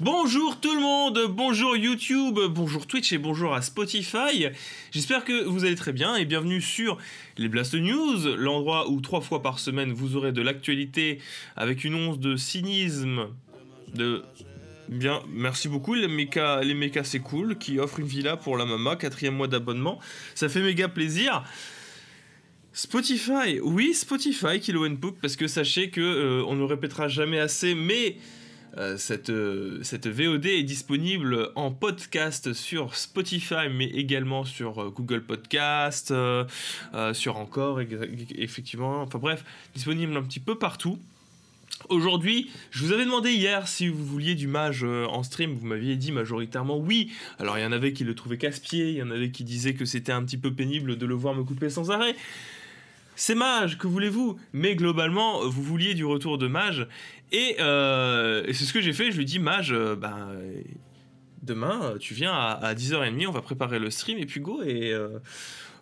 Bonjour tout le monde, bonjour YouTube, bonjour Twitch et bonjour à Spotify. J'espère que vous allez très bien et bienvenue sur les Blast News, l'endroit où trois fois par semaine vous aurez de l'actualité avec une once de cynisme, de Bien, merci beaucoup. Les mechas, les mécas c'est cool. Qui offre une villa pour la mama, quatrième mois d'abonnement. Ça fait méga plaisir. Spotify, oui, Spotify, Kilo parce que sachez que euh, on ne répétera jamais assez, mais euh, cette, euh, cette VOD est disponible en podcast sur Spotify, mais également sur Google Podcast, sur Encore, effectivement. Enfin bref, disponible un petit peu partout. Aujourd'hui, je vous avais demandé hier si vous vouliez du mage en stream, vous m'aviez dit majoritairement oui. Alors il y en avait qui le trouvaient casse-pied, il y en avait qui disaient que c'était un petit peu pénible de le voir me couper sans arrêt. C'est mage, que voulez-vous? Mais globalement, vous vouliez du retour de mage. Et, euh, c'est ce que j'ai fait. Je lui dit, mage, euh, ben, demain, tu viens à, 10h30, on va préparer le stream et puis go. Et euh,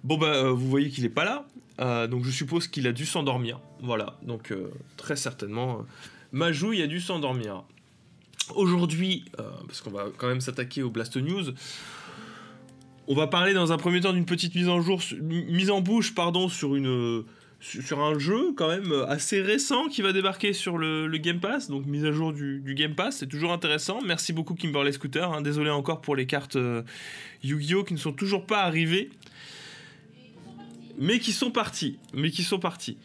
bon, bah, vous voyez qu'il est pas là. donc je suppose qu'il a dû s'endormir. Voilà, donc très certainement, Majou, il a dû s'endormir. Aujourd'hui, parce qu'on va quand même s'attaquer au Blast News, on va parler dans un premier temps d'une petite mise en jour, mise en bouche, pardon, sur un jeu quand même assez récent qui va débarquer sur le, Game Pass, donc mise à jour du, Game Pass, c'est toujours intéressant. Merci beaucoup Kimberley Scooter, hein. désolé encore pour les cartes euh, Yu-Gi-Oh qui ne sont toujours pas arrivées, mais qui sont parties, mais qui sont parties.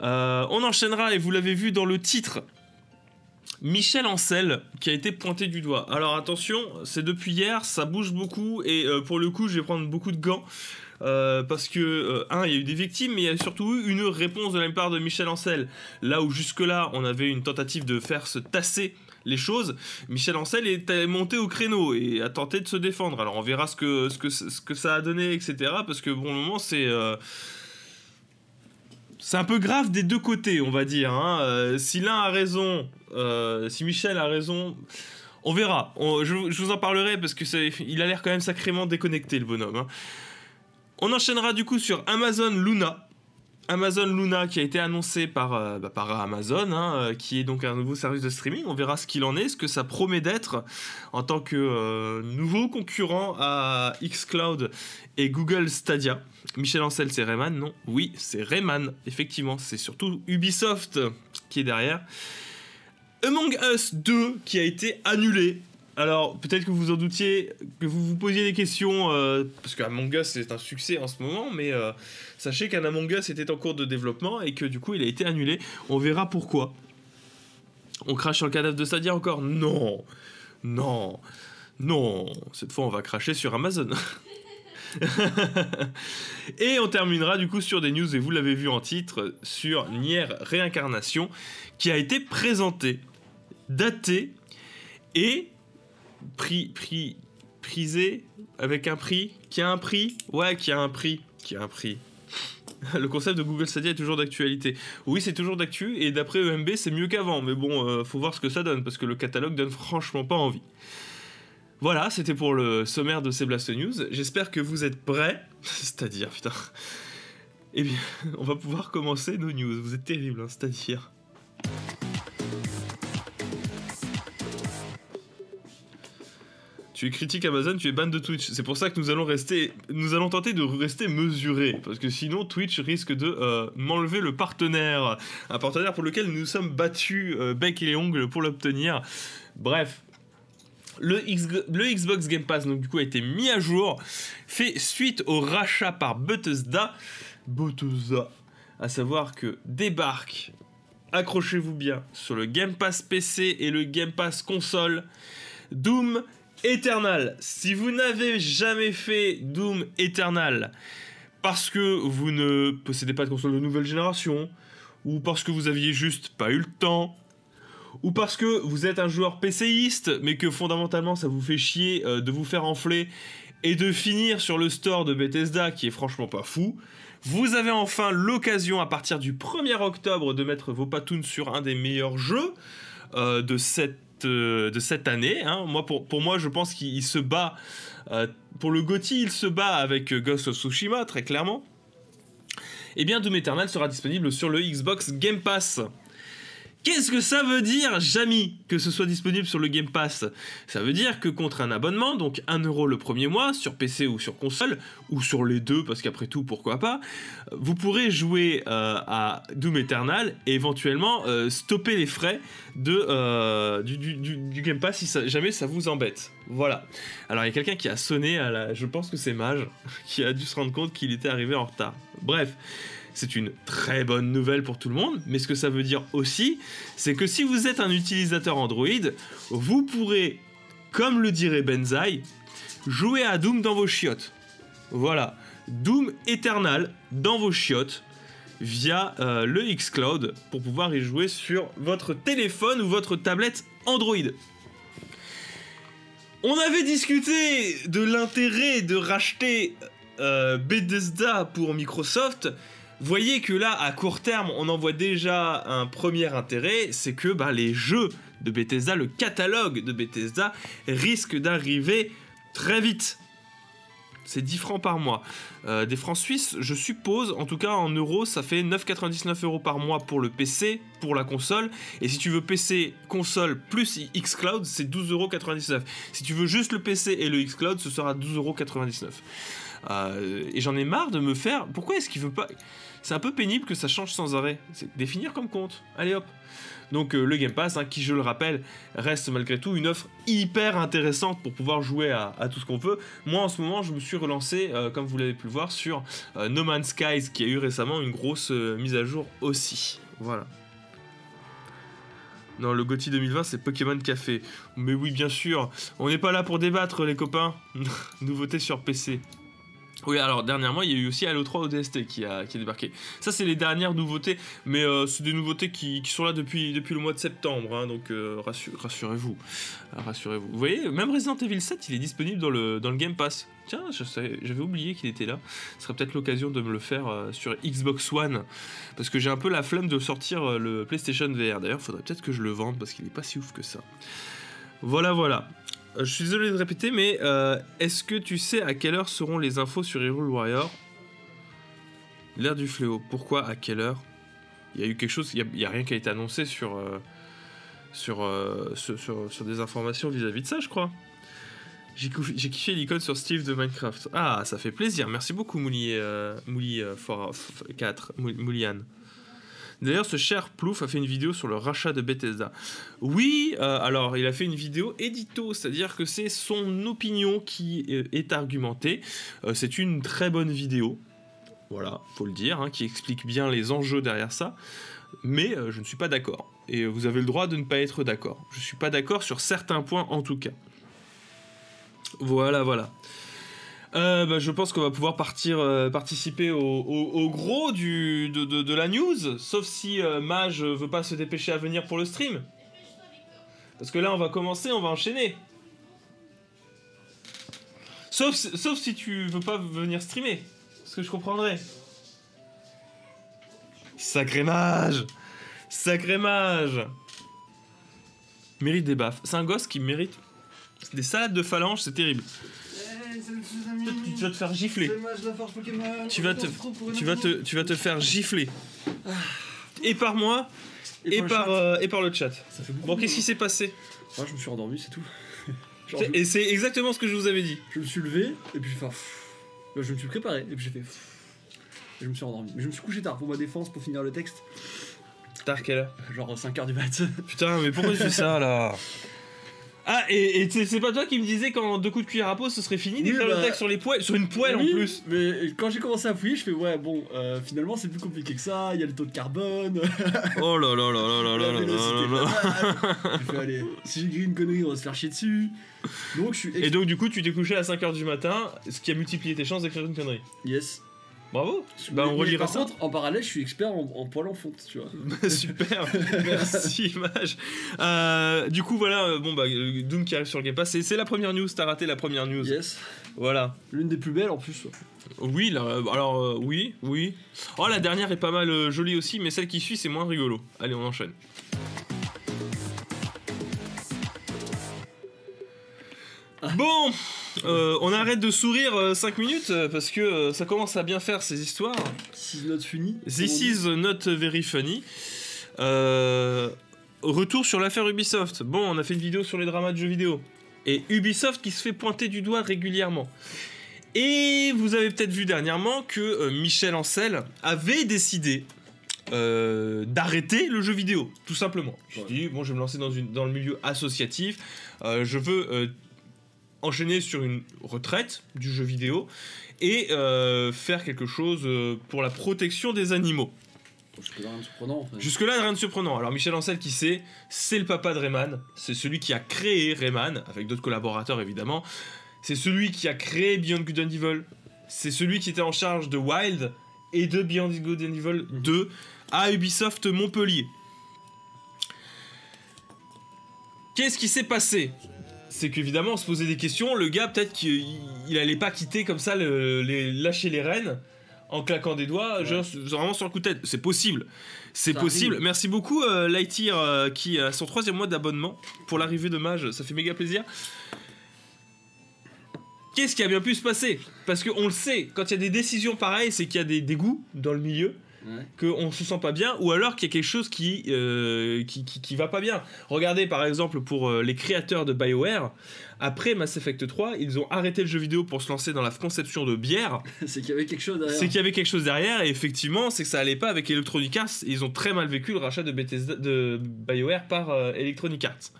Euh, on enchaînera et vous l'avez vu dans le titre, Michel Ancel qui a été pointé du doigt. Alors attention, c'est depuis hier, ça bouge beaucoup et euh, pour le coup, je vais prendre beaucoup de gants. Euh, parce que, euh, un, il y a eu des victimes, mais il y a surtout eu une réponse de la part de Michel Ancel. Là où jusque-là, on avait une tentative de faire se tasser les choses, Michel Ancel est monté au créneau et a tenté de se défendre. Alors on verra ce que, ce que, ce que ça a donné, etc. Parce que pour le moment, c'est c'est un peu grave des deux côtés, on va dire. Hein. Euh, si l'un a raison, euh, si Michel a raison, on verra. je, vous en parlerai parce que il a l'air quand même sacrément déconnecté le bonhomme. Hein. On enchaînera du coup sur Amazon Luna. Amazon Luna qui a été annoncé par, euh, bah, Amazon, hein, qui est donc un nouveau service de streaming. On verra ce qu'il en est, ce que ça promet d'être en tant que nouveau concurrent à Xcloud et Google Stadia. Michel Ancel, c'est Rayman? Non, oui, c'est Rayman. Effectivement, c'est surtout Ubisoft qui est derrière. Among Us 2 qui a été annulé. Alors, peut-être que vous en doutiez, que vous vous posiez des questions, euh, parce qu'Among Us c'est un succès en ce moment, mais euh, sachez qu'un Among Us était en cours de développement et que du coup il a été annulé. On verra pourquoi. On crache sur le cadavre de Stadia encore? Non Non Non Cette fois on va cracher sur Amazon. et on terminera du coup sur des news, et vous l'avez vu en titre, sur Nier Réincarnation, qui a été présenté, daté et pris, pris, prisé avec un prix, qui a un prix, ouais, qui a un prix, qui a un prix. Le concept de Google Stadia est toujours d'actualité. Oui, c'est toujours d'actu, et d'après EMB, c'est mieux qu'avant, mais bon, euh, faut voir ce que ça donne, parce que le catalogue donne franchement pas envie. Voilà, c'était pour le sommaire de ces Blast News. J'espère que vous êtes prêts. C'est-à-dire, putain. Eh bien, on va pouvoir commencer nos news. Vous êtes terribles, hein, c'est-à-dire. Tu es critique Amazon, tu es ban de Twitch. C'est pour ça que nous allons rester, nous allons tenter de rester mesurés, parce que sinon Twitch risque de euh, m'enlever le partenaire, un partenaire pour lequel nous sommes battus euh, bec et ongles pour l'obtenir. Bref, le, Xbox Game Pass, donc du coup, a été mis à jour, fait suite au rachat par Bethesda. Bethesda, à savoir que débarque, accrochez-vous bien, sur le Game Pass PC et le Game Pass console, Doom Eternal. Si vous n'avez jamais fait Doom Eternal, parce que vous ne possédez pas de console de nouvelle génération, ou parce que vous aviez juste pas eu le temps, ou parce que vous êtes un joueur PCiste, mais que fondamentalement ça vous fait chier euh, de vous faire enfler et de finir sur le store de Bethesda qui est franchement pas fou, vous avez enfin l'occasion à partir du 1er octobre de mettre vos patounes sur un des meilleurs jeux euh, de cette euh, de cette année. Hein. Moi, pour, pour, moi, je pense qu'il se bat. pour le GOTY, il se bat avec Ghost of Tsushima, très clairement. Et eh bien, Doom Eternal sera disponible sur le Xbox Game Pass Qu'est-ce que ça veut dire, Jamy, que ce soit disponible sur le Game Pass? Ça veut dire que contre un abonnement, donc 1 euro le premier mois, sur PC ou sur console, ou sur les deux, parce qu'après tout, pourquoi pas, vous pourrez jouer euh, à Doom Eternal et éventuellement euh, stopper les frais de, euh, du, Game Pass si jamais ça vous embête. Voilà. Alors il y a quelqu'un qui a sonné à la... Je pense que c'est Mage, qui a dû se rendre compte qu'il était arrivé en retard. Bref. C'est une très bonne nouvelle pour tout le monde, mais ce que ça veut dire aussi, c'est que si vous êtes un utilisateur Android, vous pourrez, comme le dirait Benzaï, jouer à Doom dans vos chiottes. Voilà, Doom Eternal dans vos chiottes via euh, le xCloud pour pouvoir y jouer sur votre téléphone ou votre tablette Android. On avait discuté de l'intérêt de racheter euh, Bethesda pour Microsoft. Voyez que là, à court terme, on en voit déjà un premier intérêt, c'est que bah, les jeux de Bethesda, le catalogue de Bethesda, risque d'arriver très vite. C'est 10 francs par mois. Euh, des francs suisses, je suppose, en tout cas en euros, ça fait 9,99 euros par mois pour le PC, pour la console. Et si tu veux PC, console plus xCloud, c'est 12,99 euros. Si tu veux juste le PC et le xCloud, ce sera 12,99 euros. Euh, et j'en ai marre de me faire. Pourquoi est-ce qu'il veut pas. C'est un peu pénible que ça change sans arrêt. C'est définir comme compte. Allez hop. Donc euh, le Game Pass, hein, qui je le rappelle, reste malgré tout une offre hyper intéressante pour pouvoir jouer à, tout ce qu'on veut. Moi en ce moment, je me suis relancé, euh, comme vous l'avez pu le voir, sur No Man's Skies, qui a eu récemment une grosse mise à jour aussi. Voilà. Non, le GOTY 2020, c'est Pokémon Café. Mais oui, bien sûr, on n'est pas là pour débattre, les copains. Nouveauté sur PC. Oui, alors dernièrement, il y a eu aussi Halo 3 ODST qui a, qui a débarqué. Ça, c'est les dernières nouveautés, mais euh, c'est des nouveautés qui, sont là depuis, depuis le mois de septembre, hein, donc euh, rassu- rassurez-vous. Rassurez-vous. Vous voyez, même Resident Evil 7, il est disponible dans le, dans le Game Pass. Tiens, j'avais oublié qu'il était là. Ce serait peut-être l'occasion de me le faire euh, sur Xbox One, parce que j'ai un peu la flemme de sortir euh, le PlayStation VR. D'ailleurs, faudrait peut-être que je le vende, parce qu'il est pas si ouf que ça. Voilà, voilà. Euh, Je suis désolé de répéter, mais euh, est-ce que tu sais à quelle heure seront les infos sur Hyrule Warrior? L'ère du fléau. Pourquoi À quelle heure? Il y a eu quelque chose, il n'y a, rien qui a été annoncé sur, euh, sur, sur, sur- des informations vis-à-vis de ça, je crois. J'ai kiffé, l'icône sur Steve de Minecraft. Ah, ça fait plaisir. Merci beaucoup, Mouli, Mouli euh, for- f- 4, Mouli- Moulian. D'ailleurs, ce cher Plouf a fait une vidéo sur le rachat de Bethesda. Oui, euh, alors il a fait une vidéo édito, c'est-à-dire que c'est son opinion qui euh, est argumentée. Euh, c'est une très bonne vidéo, voilà, faut le dire, hein, qui explique bien les enjeux derrière ça. Mais je ne suis pas d'accord. Et vous avez le droit de ne pas être d'accord. Je suis pas d'accord sur certains points en tout cas. Voilà, voilà. Euh, bah, je pense qu'on va pouvoir partir euh, participer au, gros du, de, de- la news, sauf si euh, Mage veut pas se dépêcher à venir pour le stream. Parce que là, on va commencer, on va enchaîner. Sauf, sauf si tu veux pas venir streamer. Ce que je comprendrais. Sacré mage Sacré mage Mérite des baffes. C'est un gosse qui mérite des salades de phalanges, c'est terrible. Tu, tu vas te faire gifler. Tu vas te- Tu vas te, tu vas te faire gifler. Et par moi, et, par, euh, et par le chat. Ça fait beaucoup. Bon, qu'est-ce qui s'est passé Moi, je me suis endormi, c'est tout. Genre, je, Et c'est exactement ce que je vous avais dit. je me suis levé, et puis. Là, Je me suis préparé, et puis j'ai fait. Et je me suis endormi. Mais je me suis couché tard pour ma défense, pour finir le texte. Tard quelle heure Genre 5h du mat. Putain, mais pourquoi tu fais ça là? Ah, et, et c'est pas toi qui me disais qu'en deux coups de cuillère à peau ce serait fini d'écrire Oui, le bah- texte sur les poils, sur une poêle en plus Mais quand j'ai commencé à fouiller, je fais ouais, bon, euh, finalement c'est plus compliqué que ça. Il y a le taux de carbone, Oh là là là là là là la là là. J'ai fait allez, si j'écris une connerie, on va se faire chier dessus. Donc je suis. Et donc du coup tu t'es couché à 5h du matin, ce qui a multiplié tes chances d'écrire une connerie. Yes. Bravo Bah on relira par ça. contre, en parallèle, je suis expert en, en poil en fonte, tu vois. Super, merci Image. Euh, du coup voilà, euh, bon bah euh, Doom qui arrive sur le Game Pass, c'est la première news, t'as raté la première news. Yes. Voilà. L'une des plus belles en plus. Oui, là, euh, alors euh, oui, oui. Oh la dernière est pas mal euh, jolie aussi, mais celle qui suit c'est moins rigolo. Allez on enchaîne. Bon, euh, on arrête de sourire 5 minutes euh, parce que euh, ça commence à bien faire ces histoires. This is not funny. This is not very funny. Euh, retour sur l'affaire Ubisoft. Bon, on a fait une vidéo sur les dramas de jeux vidéo. Et Ubisoft qui se fait pointer du doigt régulièrement. Et vous avez peut-être vu dernièrement que euh, Michel Ancel avait décidé euh, d'arrêter le jeu vidéo, tout simplement. Je dis, bon, je vais me lancer dans, une, dans le milieu associatif. Euh, je veux euh, enchaîner sur une retraite du jeu vidéo et euh, faire quelque chose euh, pour la protection des animaux. Jusque-là, rien de surprenant. en fait. Jusque-là, rien de surprenant. Alors, Michel Ancel, qui c'est C'est le papa de Rayman. C'est celui qui a créé Rayman, avec d'autres collaborateurs évidemment. C'est celui qui a créé Beyond Good and Evil. C'est celui qui était en charge de Wild et de Beyond Good and Evil 2 à Ubisoft Montpellier. Qu'est-ce qui s'est passé? C'est qu'évidemment, on se posait des questions. Le gars, peut-être qu'il il allait pas quitter comme ça, le- les, lâcher les rênes en claquant des doigts, Ouais. genre, vraiment sur le coup de tête. C'est possible. C'est possible. arrive. Merci beaucoup, euh, Lightyear, euh, qui a son troisième mois d'abonnement pour l'arrivée de Mage. Ça fait méga plaisir. Qu'est-ce qui a bien pu se passer? Parce qu'on le sait, quand il y a des décisions pareilles, c'est qu'il y a des dégoûts dans le milieu Ouais. qu'on se sent pas bien ou alors qu'il y a quelque chose qui, euh, qui, qui, qui va pas bien. Regardez par exemple pour euh, les créateurs de BioWare, après Mass Effect 3, ils ont arrêté le jeu vidéo pour se lancer dans la conception de bière. c'est qu'il y avait quelque chose derrière. C'est qu'il y avait quelque chose derrière et effectivement, c'est que ça allait pas avec Electronic Arts. et Ils ont très mal vécu le rachat de, Bethesda, de BioWare par euh, Electronic Arts.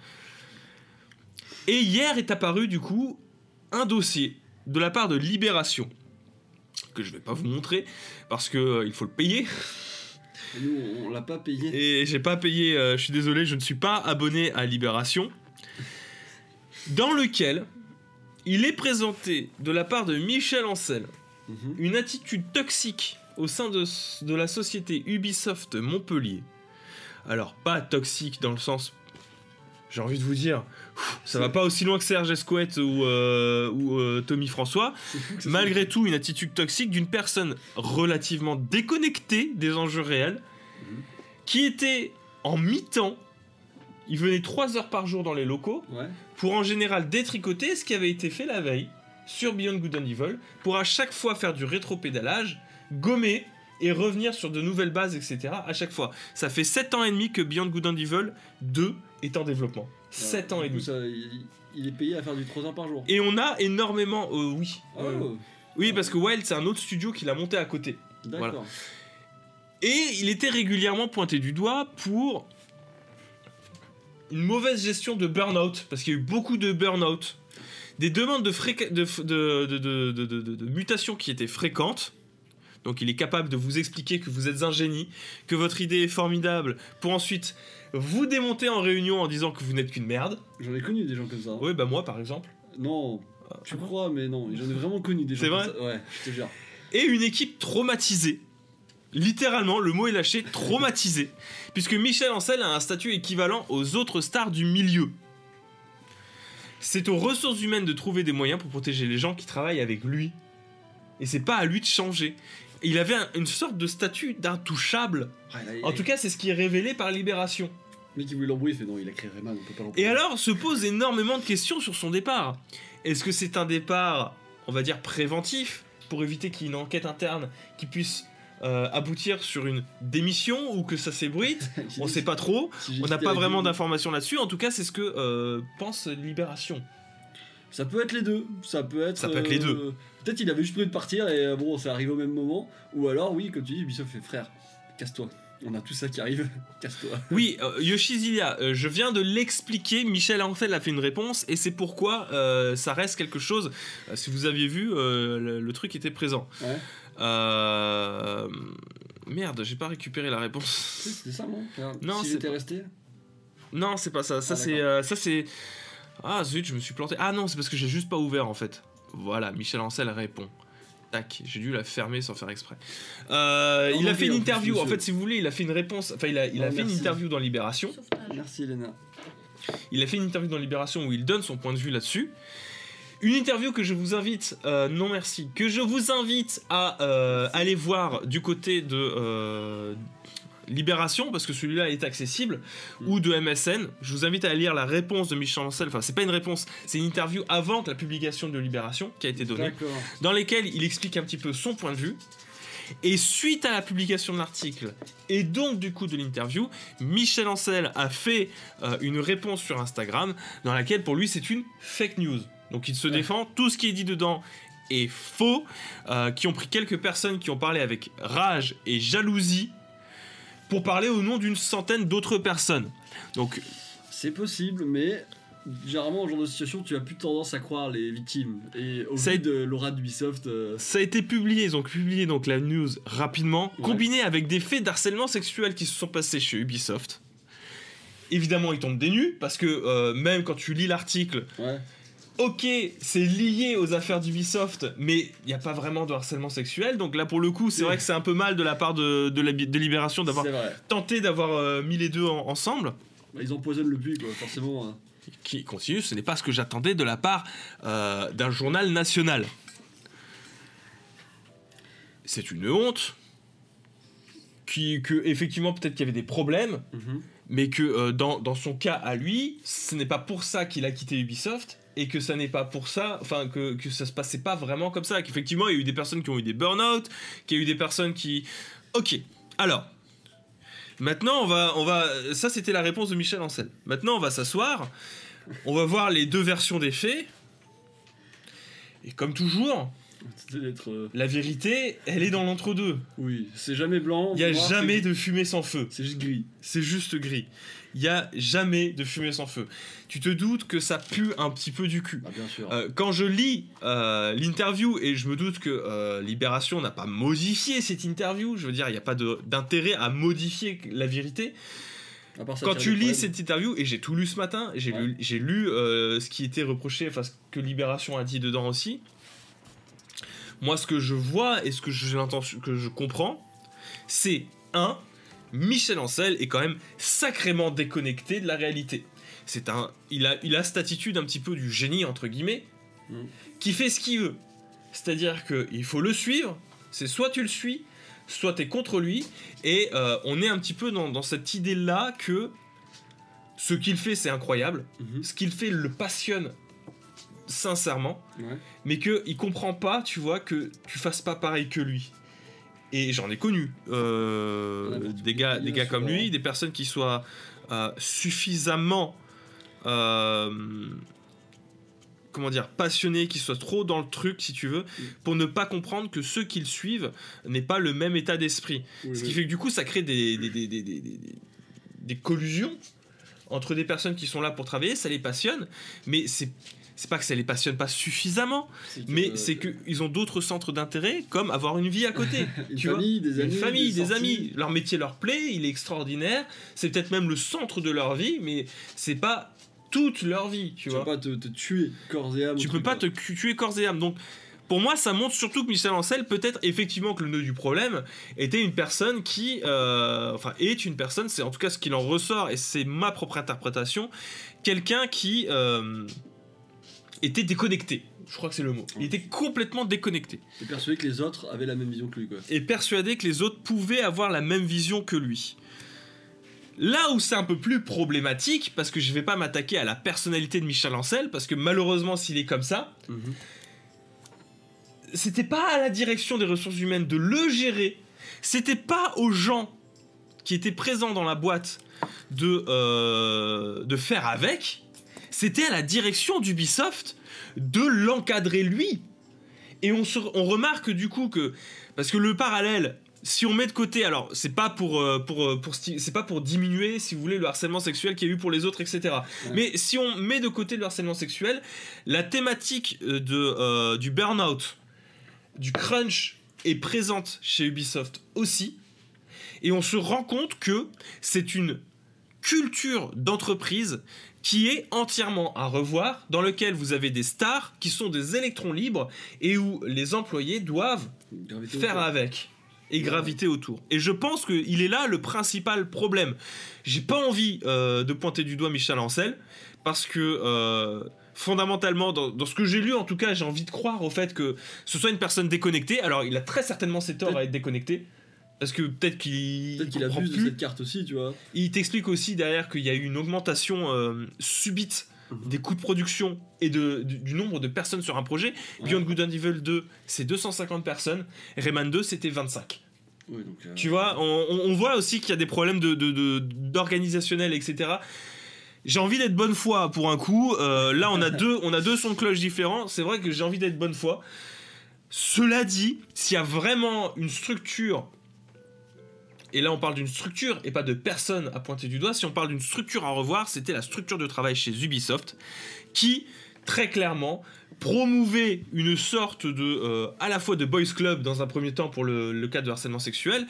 Et hier est apparu du coup un dossier de la part de Libération que je vais pas vous montrer parce que euh, il faut le payer. Et Nous, on, l'a pas payé. Et j'ai pas payé, euh, je suis désolé, je ne suis pas abonné à Libération. Dans lequel il est présenté de la part de Michel Ancel Mhm. une attitude toxique au sein de, de la société Ubisoft Montpellier. Alors, pas toxique dans le sens. J'ai envie de vous dire, ça va pas aussi loin que Serge Escouette ou, euh, ou euh, Tommy François. Malgré tout, une attitude toxique d'une personne relativement déconnectée des enjeux réels, Mhm. qui était en mi-temps. Il venait 3 heures par jour dans les locaux Ouais. pour en général détricoter ce qui avait été fait la veille sur Beyond Good and Evil, pour à chaque fois faire du rétro-pédalage, gommer et revenir sur de nouvelles bases, etc. à chaque fois. Ça fait 7 ans et demi que Beyond Good and Evil 2 est en développement. 7 ans et demi. ça, il, il est payé à faire du 3 heures par jour. Et on a énormément... euh, oui. Oh, Euh, oui, parce que Wild, c'est un autre studio qui l'a monté à côté. d'accord. Et il était régulièrement pointé du doigt pour une mauvaise gestion de burn-out, parce qu'il y a eu beaucoup de burn-out, des demandes de mutations qui étaient fréquentes. Donc il est capable de vous expliquer que vous êtes un génie, que votre idée est formidable, pour ensuite vous démonter en réunion en disant que vous n'êtes qu'une merde. J'en ai connu des gens comme ça. Oui, bah moi par exemple. Non, tu crois, mais non, j'en ai vraiment connu des gens C'est comme vrai ça. Ouais, je te jure. et une équipe traumatisée. Littéralement, le mot est lâché, traumatisée. Puisque Michel Ancel a un statut équivalent aux autres stars du milieu. C'est aux ressources humaines de trouver des moyens pour protéger les gens qui travaillent avec lui. Et c'est pas à lui de changer. Il avait un- une sorte de statut d'intouchable. Il- En tout cas, c'est ce qui est révélé par Libération. Mec qui voulait l'embrouiller, fait non, il a créé Rayman, on peut pas l'embrouiller. Et alors se pose énormément de questions sur son départ. Est-ce que c'est un départ, on va dire, préventif, pour éviter qu'il y ait une enquête interne qui puisse euh, aboutir sur une démission ou que ça s'ébruite On sait pas trop, on n'a pas vraiment d'informations là-dessus. En tout cas, c'est ce que euh, pense Libération. Ça peut être les deux. Ça peut être. Ça peut être les deux. euh, Peut-être il avait juste prévu de partir et euh, bon, ça arrive au même moment. Ou alors, oui, comme tu dis, Ubisoft fait frère, casse-toi. On a tout ça qui arrive, casse-toi. Oui, euh, Yoshizilia, euh, je viens de l'expliquer. Michel Ancel a fait une réponse et c'est pourquoi euh, ça reste quelque chose. Si vous aviez vu, le, le truc était présent. Ouais. Euh, Merde, j'ai pas récupéré la réponse. C'était ça, non? Non, Si c'est j'étais pas- resté? Non, c'est pas ça. Ça Ah, c'est ça c'est Ah zut, je me suis planté. Ah non, c'est parce que j'ai juste pas ouvert en fait. Voilà, Michel Ancel répond. Tac, j'ai dû la fermer sans faire exprès. Euh, il a fait une interview. En fait, si vous voulez, il a fait une réponse. Enfin, il a, il a Non, fait une interview dans Libération. Merci, Elena. Il a fait une interview dans Libération où il donne son point de vue là-dessus. Une interview que je vous invite, euh, non merci, que je vous invite à euh, aller voir du côté de euh, Libération, parce que celui-là est accessible, Mm. ou de MSN. Je vous invite à lire la réponse de Michel Ancel. Enfin, c'est pas une réponse, c'est une interview avant que la publication de Libération qui a été donnée dans lesquels il explique un petit peu son point de vue. Et suite à la publication de l'article, et donc du coup de l'interview, Michel Ancel a fait euh, une réponse sur Instagram dans laquelle pour lui c'est une fake news. Donc il se Ouais. défend, tout ce qui est dit dedans est faux, euh, qui ont pris quelques personnes qui ont parlé avec rage et jalousie pour parler au nom d'une centaine d'autres personnes. Donc C'est possible, mais généralement, ce genre de situation, tu as plus tendance à croire les victimes. Et au Ça vu de l'aura d'Ubisoft, euh, Ça a été publié, ils ont publié donc la news rapidement, Ouais. combiné avec des faits d'harcèlement sexuel qui se sont passés chez Ubisoft. Évidemment, ils tombent des nues parce que euh, même quand tu lis l'article, ouais. Ok, c'est lié aux affaires d'Ubisoft, mais il n'y a pas vraiment de harcèlement sexuel. Donc là, pour le coup, c'est vrai que c'est un peu mal de la part de, de, la, de Libération d'avoir tenté d'avoir euh, mis les deux en- ensemble. Bah, ils empoisonnent le quoi, forcément. hein. Qui continue, ce n'est pas ce que j'attendais de la part euh, d'un journal national. C'est une honte. Qui, que effectivement peut-être qu'il y avait des problèmes, Mhm. Mais que euh, dans, dans son cas à lui, ce n'est pas pour ça qu'il a quitté Ubisoft et que ça n'est pas pour ça, enfin que, que ça se passait pas vraiment comme ça, qu'effectivement il y a eu des personnes qui ont eu des burn-out, qu'il y a eu des personnes qui... Ok, alors, maintenant on va... On va ça c'était la réponse de Michel Ancel. Maintenant on va s'asseoir, on va voir les deux versions des faits, et comme toujours, Euh, la vérité, elle est dans l'entre-deux. Oui, c'est jamais blanc. Il n'y a noir, jamais de fumée sans feu. C'est juste gris. C'est juste gris. Il y a jamais de fumée sans feu. Tu te doutes que ça pue un petit peu du cul. Bah, bien sûr. Euh, quand je lis euh, l'interview, et je me doute que euh, Libération n'a pas modifié cette interview, je veux dire, il n'y a pas d'intérêt à modifier la vérité. Quand tu lis cette interview, et j'ai tout lu ce matin, j'ai Ouais. lu, lu ce qui était reproché, enfin ce que Libération a dit dedans aussi. Moi, ce que je vois et ce que j'ai l'intention, que je comprends, c'est un, Michel Ancel est quand même sacrément déconnecté de la réalité. C'est un, il a, il a cette attitude un petit peu du génie entre guillemets, Mm. qui fait ce qu'il veut. C'est-à-dire que il faut le suivre. C'est soit tu le suis, soit tu es contre lui, et euh, on est un petit peu dans, dans cette idée-là que ce qu'il fait, c'est incroyable. Mhm. Ce qu'il fait le passionne sincèrement, Ouais. mais que il comprend pas, tu vois, que tu fasses pas pareil que lui. Et j'en ai connu euh, Ouais, bah, des gars, des gars comme lui, des personnes qui soient euh, suffisamment, euh, comment dire, passionnés, qui soient trop dans le truc, si tu veux, Mm. pour ne pas comprendre que ceux qu'ils suivent n'est pas le même état d'esprit. Oui, Ce oui. qui fait que du coup, ça crée des, des, des, des, des- des- des collusions entre des personnes qui sont là pour travailler, ça les passionne, mais c'est c'est pas que ça les passionne pas suffisamment, mais euh, c'est qu'ils ont d'autres centres d'intérêt, comme avoir une vie à côté. une tu vois. famille, des amis, Une famille, des, amis, leur métier leur plaît, il est extraordinaire, c'est peut-être même le centre de leur vie, mais c'est pas toute leur vie, tu Tu vois. peux pas te, te tuer corps et âme. Tu peux pas quoi. te tuer corps et âme. Donc, pour moi, ça montre surtout que Michel Ancel, peut-être effectivement que le nœud du problème était une personne qui, euh, enfin, est une personne, c'est en tout cas ce qu'il en ressort, et c'est ma propre interprétation, quelqu'un qui euh, était déconnecté. Je crois que c'est le mot. Il était complètement déconnecté. T'es persuadé que les autres avaient la même vision que lui, quoi. Et persuadé que les autres pouvaient avoir la même vision que lui. Là où c'est un peu plus problématique, parce que je vais pas m'attaquer à la personnalité de Michel Ancel, parce que malheureusement s'il est comme ça, Mhm. c'était pas à la direction des ressources humaines de le gérer, c'était pas aux gens qui étaient présents dans la boîte de, euh, de faire avec, c'était à la direction d'Ubisoft de l'encadrer lui. Et on, se- on remarque du coup que, parce que le parallèle, si on met de côté, alors c'est pas pour, euh, pour, euh, pour sti- c'est pas pour diminuer, si vous voulez, le harcèlement sexuel qu'il y a eu pour les autres, etc. Ouais. Mais si on met de côté le harcèlement sexuel, la thématique euh, de, euh, du burn-out, du crunch est présente chez Ubisoft aussi. Et on se rend compte que c'est une culture d'entreprise qui est entièrement à revoir, dans lequel vous avez des stars qui sont des électrons libres et où les employés doivent faire autour. avec et graviter autour. Et je pense qu'il est là le principal problème. J'ai pas envie euh, de pointer du doigt Michel Ancel parce que euh, fondamentalement, dans, dans ce que j'ai lu en tout cas, j'ai envie de croire au fait que ce soit une personne déconnectée. Alors il a très certainement ses torts à être déconnecté. Parce que peut-être qu'il Peut-être qu'il abuse de plus. cette carte aussi, tu vois. Il t'explique aussi derrière qu'il y a eu une augmentation euh, subite Mhm. des coûts de production et de, du, du nombre de personnes sur un projet. Ouais. Beyond Good and Evil 2, c'est 250 personnes. Rayman 2, c'était 25. Oui, donc, euh, Tu vois, on, voit aussi qu'il y a des problèmes de, de, de- d'organisationnel, etc. J'ai envie d'être bonne foi pour un coup. Euh, là, on a deux, on a deux sons de cloche différents. C'est vrai que j'ai envie d'être bonne foi. Cela dit, s'il y a vraiment une structure, et là on parle d'une structure et pas de personne à pointer du doigt, si on parle d'une structure à revoir, c'était la structure de travail chez Ubisoft, qui très clairement promouvait une sorte de euh, à la fois de boys club dans un premier temps pour le, cas de harcèlement sexuel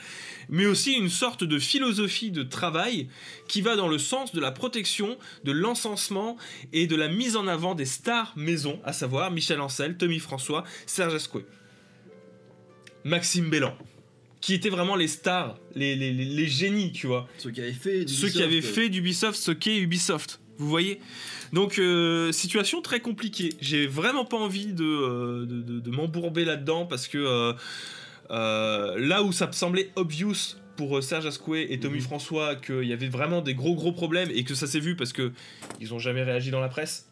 mais aussi une sorte de philosophie de travail qui va dans le sens de la protection de l'encensement et de la mise en avant des stars maison à savoir Michel Ancel, Tommy François, Serge Ascoué Maxime Bellan qui étaient vraiment les stars les, les- les- les génies tu vois Ceux qui avaient fait ceux qui d'Ubisoft, avaient euh, fait d'Ubisoft ce qu'est Ubisoft. Vous voyez Donc, euh, situation très compliquée. J'ai vraiment pas envie de, euh, de, de- de m'embourber là-dedans parce que euh, là où ça me semblait obvious pour Serge Ascoué et Tommy Mhm. François qu'il y avait vraiment des gros gros problèmes et que ça s'est vu parce que ils ont jamais réagi dans la presse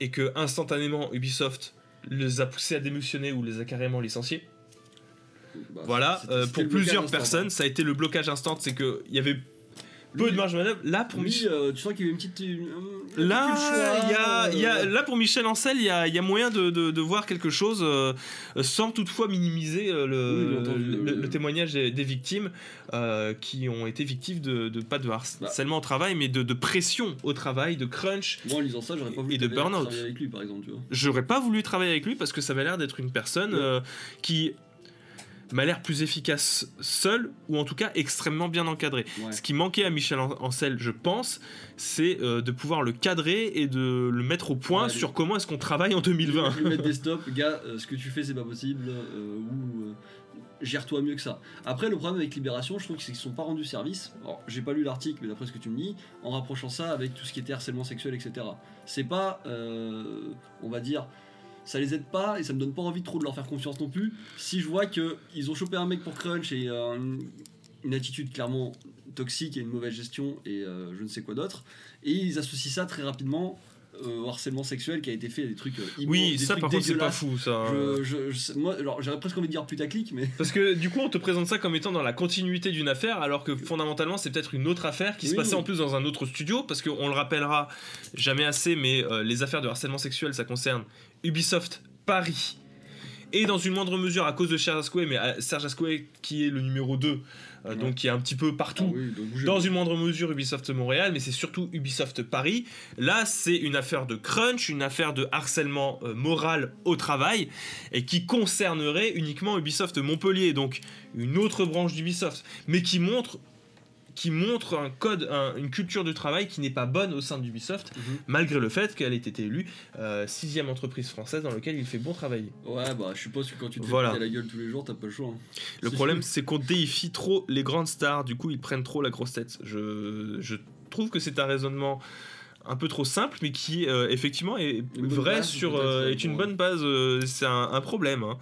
et que instantanément Ubisoft les a poussés à démissionner ou les a carrément licenciés. Bah, Voilà, euh, pour plusieurs instant. personnes, ça a été le blocage instant, c'est que il y avait peu de marge de manœuvre. Là, pour Michel, euh, tu sens qu'il y avait une petite. un- là, choix, y a, il y a- euh, là pour Michel Ancel, il y a, il y a moyen de, de- de voir quelque chose euh, sans toutefois minimiser le, Oui, bien entendu, le- le- le témoignage des, des victimes euh, qui ont été victimes de, de pas de harcèlement au travail, mais de, pression au travail, de crunch. Moi, en lisant ça, j'aurais pas voulu Et de travailler- burn-out. travailler avec lui, par exemple, tu vois. J'aurais pas voulu travailler avec lui parce que ça avait l'air d'être une personne Ouais. qui m'a l'air plus efficace seule ou en tout cas extrêmement bien encadrée. Ouais. Ce qui manquait à Michel An- Ancel, je pense, c'est euh, de pouvoir le cadrer et de le mettre au point Ouais, sur comment est-ce qu'on travaille en 2020. Lui mettre des stops, gars, euh, ce que tu fais, c'est pas possible, euh, ou gère-toi mieux que ça. Après, le problème avec Libération, je trouve que c'est qu'ils sont pas rendus service. Alors, j'ai pas lu l'article, mais d'après ce que tu me dis, en rapprochant ça avec tout ce qui était harcèlement sexuel, etc. C'est pas, on va dire, ça les aide pas et ça me donne pas envie trop de leur faire confiance non plus. Si je vois que ils ont chopé un mec pour Crunch et euh, une, une attitude clairement toxique et une mauvaise gestion et euh, je ne sais quoi d'autre, et ils associent ça très rapidement euh, au harcèlement sexuel qui a été fait, des trucs euh, immondes, Oui, des ça trucs par contre c'est pas fou ça. Je, je- je- moi, alors j'aurais presque envie de dire putaclic, mais Parce que du coup on te présente ça comme étant dans la continuité d'une affaire alors que fondamentalement c'est peut-être une autre affaire qui se Oui. passait en plus dans un autre studio parce qu'on le rappellera jamais assez mais euh, les affaires de harcèlement sexuel ça concerne Ubisoft Paris et dans une moindre mesure à cause de Serge Ascoué mais euh, Serge Ascoué qui est le numéro 2 euh, Ouais. donc qui est un petit peu partout Ah oui, dans une moindre mesure Ubisoft Montréal, mais c'est surtout Ubisoft Paris. Là, c'est une affaire de crunch, une affaire de harcèlement euh, moral au travail, et qui concernerait uniquement Ubisoft Montpellier, donc une autre branche d'Ubisoft, mais qui montre qui montre un code, un- une culture du travail qui n'est pas bonne au sein d'Ubisoft, Mhm. malgré le fait qu'elle ait été élue euh, sixième entreprise française dans laquelle il fait bon travailler. Ouais, bah je suppose que quand tu te fais Voilà. péter la gueule tous les jours, t'as pas le choix. hein. Le problème, c'est qu'on déifie trop les grandes stars, du coup, ils prennent trop la grosse tête. Je, je trouve que c'est un raisonnement un peu trop simple, mais qui euh, effectivement est vrai base, sur euh, euh, est une bonne base. euh, c'est un, un problème. hein.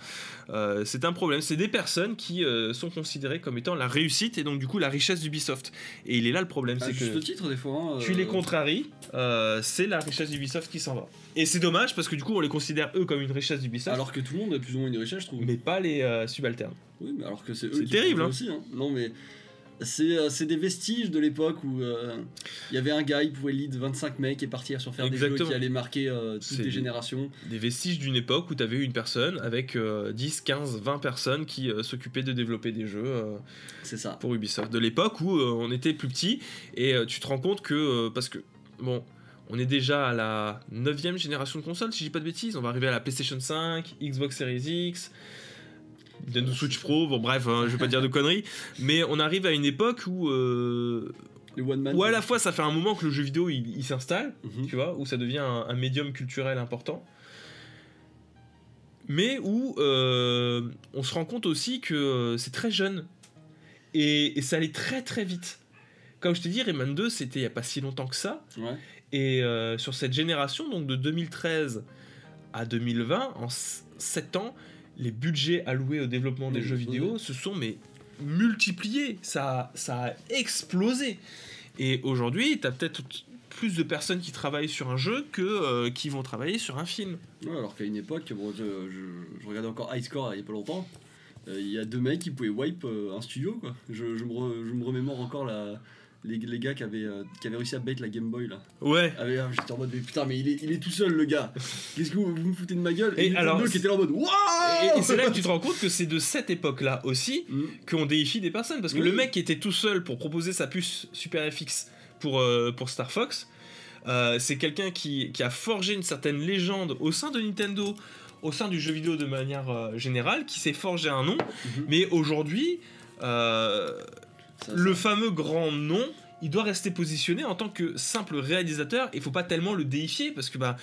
Euh, c'est un problème. C'est des personnes qui euh, sont considérées comme étant la réussite et donc du coup la richesse d'Ubisoft. Et il est là le problème, À c'est juste que titre, des fois. hein, tu euh, les contraries, euh, c'est la richesse d'Ubisoft qui s'en va. Et c'est dommage parce que du coup on les considère eux comme une richesse d'Ubisoft, Alors que tout le monde a plus ou moins une richesse, je trouve. mais pas les euh, subalternes. Oui, mais alors que c'est eux C'est qui terrible, hein. aussi. hein. Non, mais c'est euh, c'est des vestiges de l'époque où euh, il y avait un gars, il pouvait lead 25 mecs et partir sur faire des jeux qui allaient marquer euh, toutes les générations. des vestiges d'une époque où tu avais une personne avec euh, 10, 15, 20 personnes qui s'occupaient de développer des jeux C'est ça. pour Ubisoft. De l'époque où on était plus petit et tu te rends compte que, parce que, bon, on est déjà à la 9 génération de consoles, si je dis pas de bêtises, on va arriver à la PlayStation 5, Xbox Series X. Nintendo Switch Pro, bon bref, hein, je vais pas dire de conneries, mais on arrive à une époque où, euh, Les One Man. où à la fois ça fait un moment que le jeu vidéo il, il s'installe, Mhm. tu vois, où ça devient un, un médium culturel important. Mais où euh, on se rend compte aussi que euh, c'est très jeune. Et, et ça allait très très vite. Comme je t'ai dit, Rayman 2, c'était il n'y a pas si longtemps que ça. Ouais. Et euh, sur cette génération, donc de 2013 à 2020, en 7 ans, les budgets alloués au développement des Oui, jeux oui. vidéo se sont mais multipliés. Ça, a- ça a explosé. Et aujourd'hui, tu as peut-être plus de personnes qui travaillent sur un jeu que euh, qui vont travailler sur un film. Ouais, alors qu'à une époque, bon, je, je- je regardais encore High Score il y a pas longtemps. euh, Il y a deux mecs qui pouvaient wipe euh, un studio quoi. Je, je me, re- je me remémore encore la, les, les gars qui avaient, euh, qui avaient réussi à bait la Game Boy là. Ouais. Ah, ah, J'étais en mode mais putain mais il est, il est tout seul le gars. Qu'est-ce que vous, vous me foutez de ma gueule? Et alors, qui là en mode Et, et c'est là que tu te rends compte que c'est de cette époque-là aussi Mm. qu'on déifie des personnes. Parce que Oui. le mec qui était tout seul pour proposer sa puce Super FX pour, euh, pour Star Fox, euh, c'est quelqu'un qui, qui a forgé une certaine légende au sein de Nintendo, au sein du jeu vidéo de manière euh, générale, qui s'est forgé un nom. Mhm. Mais aujourd'hui, euh, le fameux grand nom, il doit rester positionné en tant que simple réalisateur. Il faut pas tellement le déifier parce que bah,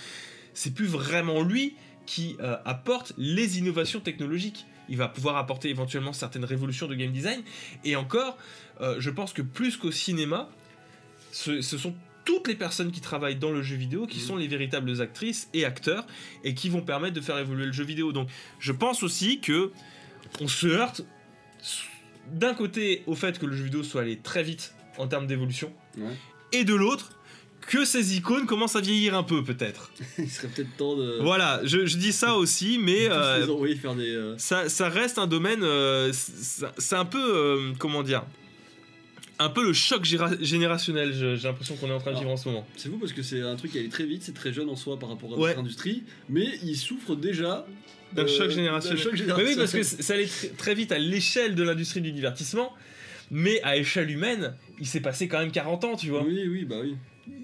c'est plus vraiment lui qui euh, apporte les innovations technologiques. Il va pouvoir apporter éventuellement certaines révolutions de game design. Et encore, euh, je pense que plus qu'au cinéma, ce, ce sont toutes les personnes qui travaillent dans le jeu vidéo qui Mhm. sont les véritables actrices et acteurs et qui vont permettre de faire évoluer le jeu vidéo. Donc je pense aussi que on se heurte d'un côté au fait que le jeu vidéo soit allé très vite en termes d'évolution Ouais. et de l'autre que ces icônes commencent à vieillir un peu peut-être. Il serait peut-être temps de. Voilà, je, je dis ça aussi, mais euh, les envoyer faire des. euh, ça, ça reste un domaine. euh, c'est un peu. comment dire Un peu le choc générationnel, j'ai l'impression qu'on est en train de vivre en ce moment. C'est vous parce que c'est un truc qui allait très vite, c'est très jeune en soi par rapport à Ouais. notre industrie, mais il souffre déjà D'un euh, choc générationnel. Mais oui, parce que ça allait tr- très vite à l'échelle de l'industrie du divertissement, mais à échelle humaine, il s'est passé quand même 40 ans, tu vois. Oui, oui, bah oui.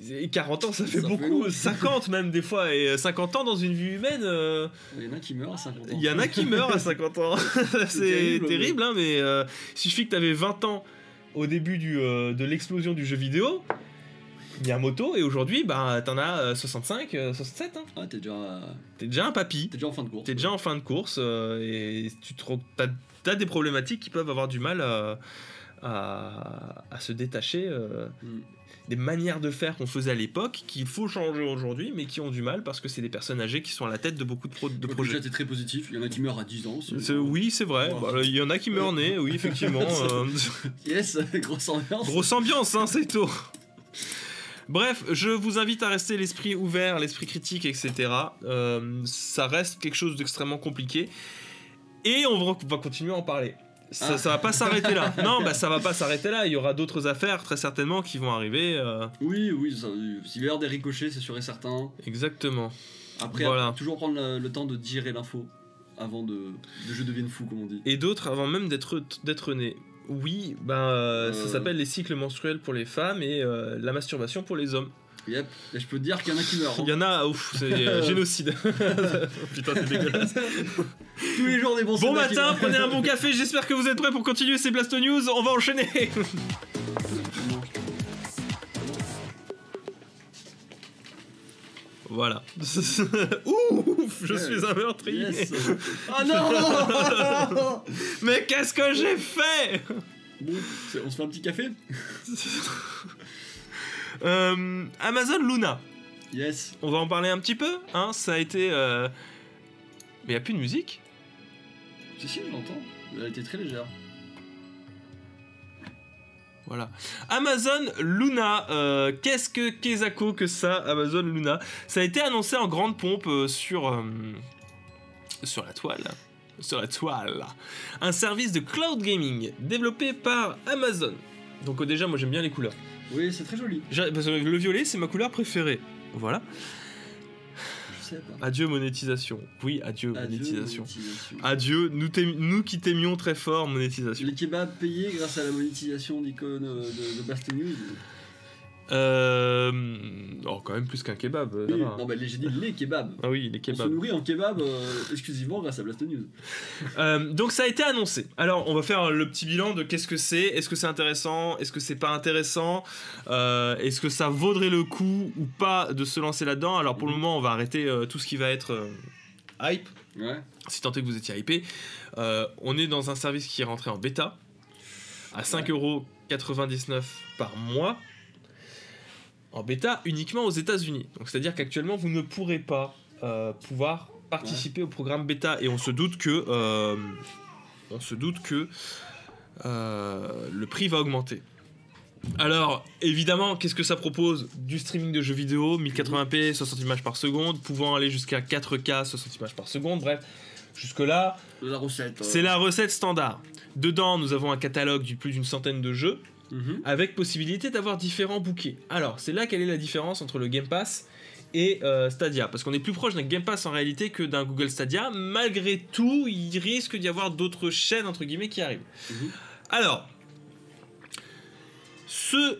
Et 40 ans, ça fait Ça beaucoup, long. 50 même des fois, et euh, 50 ans dans une vie humaine, euh, Il y en a qui meurent à 50 ans. il y en a qui meurent à 50 ans. C'est terrible, terrible, hein, mais euh, il suffit que tu avais 20 ans au début du, euh, de l'explosion du jeu vidéo, Miyamoto, et aujourd'hui, bah, t'en as euh, 65, euh, 67. Hein. Ah, t'es déjà, T'es déjà un papy, t'es déjà en fin de course. t'es déjà en fin de course, euh, et tu te, t'as, t'as des problématiques qui peuvent avoir du mal à, à, à se détacher. euh, Mm. des manières de faire qu'on faisait à l'époque qu'il faut changer aujourd'hui mais qui ont du mal parce que c'est des personnes âgées qui sont à la tête de beaucoup de, pro- de projets. déjà, t'es très positif. Il y en a qui meurent à 10 ans. C'est- oui, c'est vrai. Wow. Bah, Il y en a qui meurent nés, oui, effectivement. euh, Yes, grosse ambiance. grosse ambiance, hein, c'est tout. Bref, je vous invite à rester l'esprit ouvert, l'esprit critique, etc. Euh, ça reste quelque chose d'extrêmement compliqué. Et on va, on va continuer à en parler. Ça, Ah. ça va pas s'arrêter là. Non, bah ça va pas s'arrêter là. Il y aura d'autres affaires très certainement qui vont arriver. euh, Oui, oui, ça- s'il va y avoir des ricochets, c'est sûr et certain. exactement. Après, Voilà. toujours prendre le, le temps de digérer l'info avant de, de je devienne fou, comme on dit. Et d'autres avant même d'être d'être nés. Oui, ben euh, ça Euh. s'appelle les cycles menstruels pour les femmes et euh, la masturbation pour les hommes. Yep, et je peux te dire qu'il y en a qui meurent. hein. Il y en a, ouf, c'est génocide. Putain, c'est dégueulasse. Tous les jours des bons Bon matin, prenez un bon café, j'espère que vous êtes prêts pour continuer ces Blasto News, on va enchaîner Voilà. Ouf, je suis un meurtrier. Yes. Ah non Mais qu'est-ce que j'ai fait? Bon, on se fait un petit café? Euh, Amazon Luna, Yes. on va en parler un petit peu, hein, ça a été... euh, Mais il a plus de musique? Si, si, j'entends. Elle a été très légère. Voilà. Amazon Luna, euh, qu'est-ce que Kezako que ça, Amazon Luna? Ça a été annoncé en grande pompe euh, sur, euh, sur la toile. Sur la toile. Un service de cloud gaming développé par Amazon. Donc déjà, moi j'aime bien les couleurs. Oui, c'est très joli. Le violet, c'est ma couleur préférée. Voilà. Je sais pas. Adieu monétisation. Oui, adieu, Adieu, monétisation. monétisation. Adieu, nous, qui t'aimions très fort, monétisation. Les kebabs payés grâce à la monétisation d'icônes euh, de, de News. Euh... Oh, quand même plus qu'un kebab. euh, Oui, non, bah, les- dit les kebabs. Ah oui, les On se kebabs. nourrit en kebab euh, exclusivement grâce à Blast News. Euh, donc ça a été annoncé. Alors on va faire le petit bilan de qu'est-ce que c'est, est-ce que c'est intéressant, est-ce que c'est pas intéressant, est-ce que ça vaudrait le coup ou pas de se lancer là-dedans? Alors pour le Mhm. moment on va arrêter tout ce qui va être hype, Ouais. si tant est que vous étiez hypé. On est dans un service qui est rentré en bêta à 5,99€ par mois. En bêta uniquement aux États-Unis. Donc c'est-à-dire qu'actuellement vous ne pourrez pas euh, pouvoir participer au programme bêta et on se doute que euh, on se doute que euh, le prix va augmenter. Alors, évidemment, qu'est-ce que ça propose Du streaming de jeux vidéo, 1080p, 60 images par seconde, pouvant aller jusqu'à 4K, 60 images par seconde, bref. Jusque-là, c'est la recette standard. Dedans, nous avons un catalogue de plus d'une centaine de jeux, Mhm. avec possibilité d'avoir différents bouquets. Alors, c'est là quelle est la différence entre le Game Pass et euh, Stadia Parce qu'on est plus proche d'un Game Pass en réalité que d'un Google Stadia. Malgré tout, il risque d'y avoir d'autres chaînes, entre guillemets, qui arrivent. Mhm. Alors, ce...